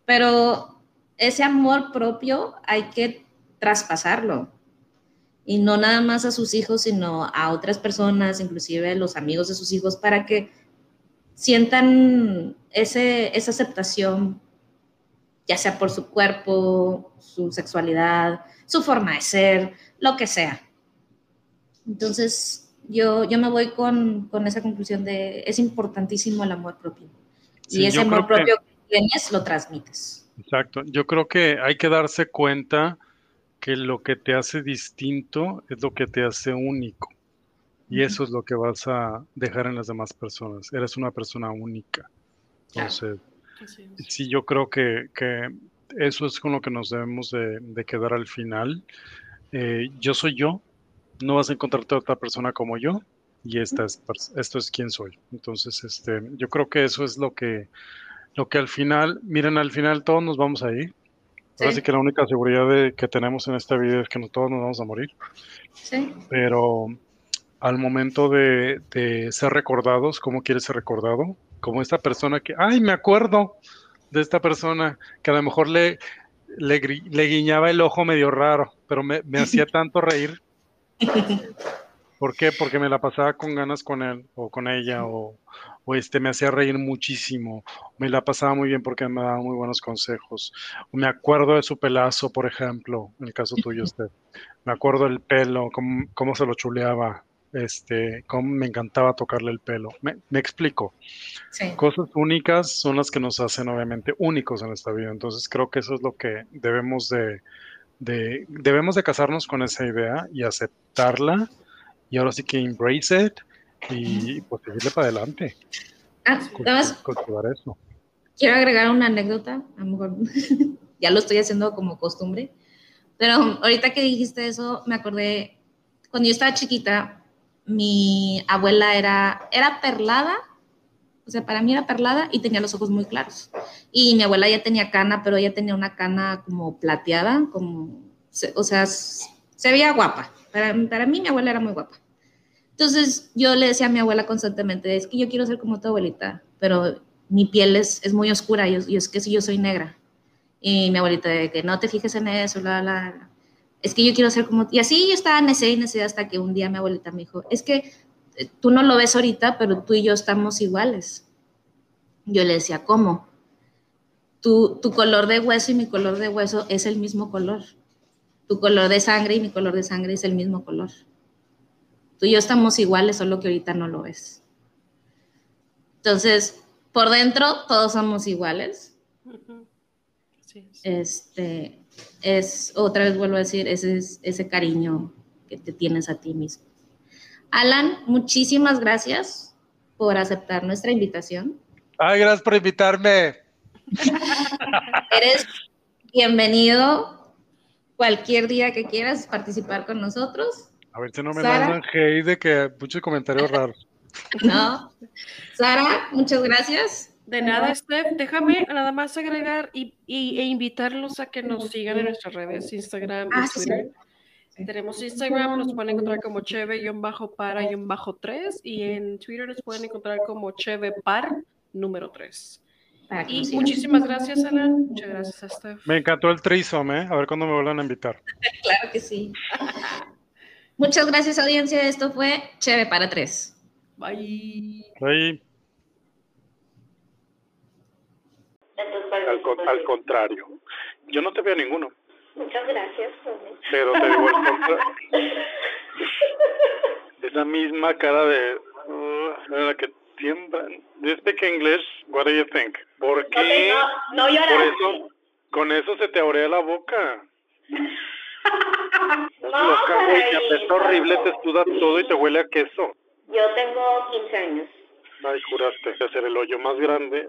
Speaker 2: pero ese amor propio hay que traspasarlo y no nada más a sus hijos, sino a otras personas, inclusive los amigos de sus hijos, para que sientan ese, esa aceptación, ya sea por su cuerpo, su sexualidad, su forma de ser, lo que sea. Entonces, yo, yo me voy con, con esa conclusión de es importantísimo el amor propio. y ese amor propio que, que tienes lo transmites.
Speaker 3: Exacto. Yo creo que hay que darse cuenta que lo que te hace distinto es lo que te hace único. Y eso es lo que vas a dejar en las demás personas. Eres una persona única. Entonces, sí, yo creo que, eso es con lo que nos debemos de, quedar al final. Eh, yo soy yo, no vas a encontrarte otra persona como yo y esta es, esto es quien soy. Entonces, este, yo creo que eso es lo que, lo que al final, miren, al final todos nos vamos a ir. Así que la única seguridad de, que tenemos en esta vida es que no, todos nos vamos a morir.
Speaker 2: Sí.
Speaker 3: Pero al momento de, ser recordados, ¿cómo quieres ser recordado? Como esta persona que, ay, me acuerdo de esta persona que a lo mejor le, le, guiñaba el ojo medio raro, pero me, hacía tanto reír. ¿Por qué? Porque me la pasaba con ganas con él o con ella o, o este me hacía reír muchísimo. Me la pasaba muy bien porque me daba muy buenos consejos. Me acuerdo de su pelazo, por ejemplo, en el caso tuyo, usted. Me acuerdo del pelo, cómo, cómo se lo chuleaba, este, cómo me encantaba tocarle el pelo. Me, me explico.
Speaker 2: Sí.
Speaker 3: Cosas únicas son las que nos hacen obviamente únicos en esta vida. Entonces creo que eso es lo que debemos de, de debemos de casarnos con esa idea y aceptarla y ahora sí que embrace it y pues seguirle para adelante.
Speaker 2: Ah,
Speaker 3: Cultivar eso.
Speaker 2: quiero agregar una anécdota, a lo mejor ya lo estoy haciendo como costumbre, pero ahorita que dijiste eso, me acordé, cuando yo estaba chiquita, mi abuela era, era perlada, o sea, para mí era perlada y tenía los ojos muy claros. Y mi abuela ya tenía cana, pero ella tenía una cana como plateada, como, o sea, se veía guapa. Para, para mí mi abuela era muy guapa. Entonces yo le decía a mi abuela constantemente, es que yo quiero ser como tu abuelita, pero mi piel es, es muy oscura y, y es que si yo soy negra. Y mi abuelita de que no te fijes en eso, la, la, la. Es que yo quiero ser como... Y así yo estaba necesidad y necesidad hasta que un día mi abuelita me dijo, es que tú no lo ves ahorita, pero tú y yo estamos iguales. Yo le decía, ¿cómo? Tu, tu color de hueso y mi color de hueso es el mismo color. Tu color de sangre y mi color de sangre es el mismo color. Tú y yo estamos iguales, solo que ahorita no lo ves. Entonces, por dentro todos somos iguales.
Speaker 1: Es.
Speaker 2: Este es, otra vez vuelvo a decir, ese es ese cariño que te tienes a ti mismo. Alan, muchísimas gracias por aceptar nuestra invitación.
Speaker 3: Ay, gracias por invitarme.
Speaker 2: Eres bienvenido cualquier día que quieras participar con nosotros.
Speaker 3: A ver si no me
Speaker 2: Sara.
Speaker 3: mandan hate de que muchos comentarios raros.
Speaker 2: ¿no? Sara, muchas gracias.
Speaker 1: De nada, Steph, déjame nada más agregar y, y- e invitarlos a que nos sigan en nuestras redes, Instagram y
Speaker 2: Ah, sí, sí.
Speaker 1: Twitter. Tenemos Instagram, nos pueden encontrar como cheve-para-3 y en Twitter nos pueden encontrar como chevepar número 3.
Speaker 2: Para que
Speaker 1: Y muchísimas gracias, Alan. Muchas gracias a Steph.
Speaker 3: Me encantó el trisom, ¿eh? A ver cuándo me vuelvan a invitar.
Speaker 2: Claro que sí. Muchas gracias, audiencia. Esto fue Cheve para tres.
Speaker 1: Bye.
Speaker 3: Ahí, al, con- al contrario. Yo no te veo ninguno,
Speaker 4: Muchas gracias, Tony.
Speaker 3: pero te digo. Esa misma cara de... uh, la que tiembla. Do you speak English? What do you think? ¿Por
Speaker 4: No, te-
Speaker 3: qué?
Speaker 4: no, no
Speaker 3: Por eso, con eso se te aurea la boca.
Speaker 4: No,
Speaker 3: loca, güey, apesta horrible, te suda todo y te huele a queso.
Speaker 4: Yo tengo 15 años.
Speaker 3: Ay, juraste hacer el hoyo más grande.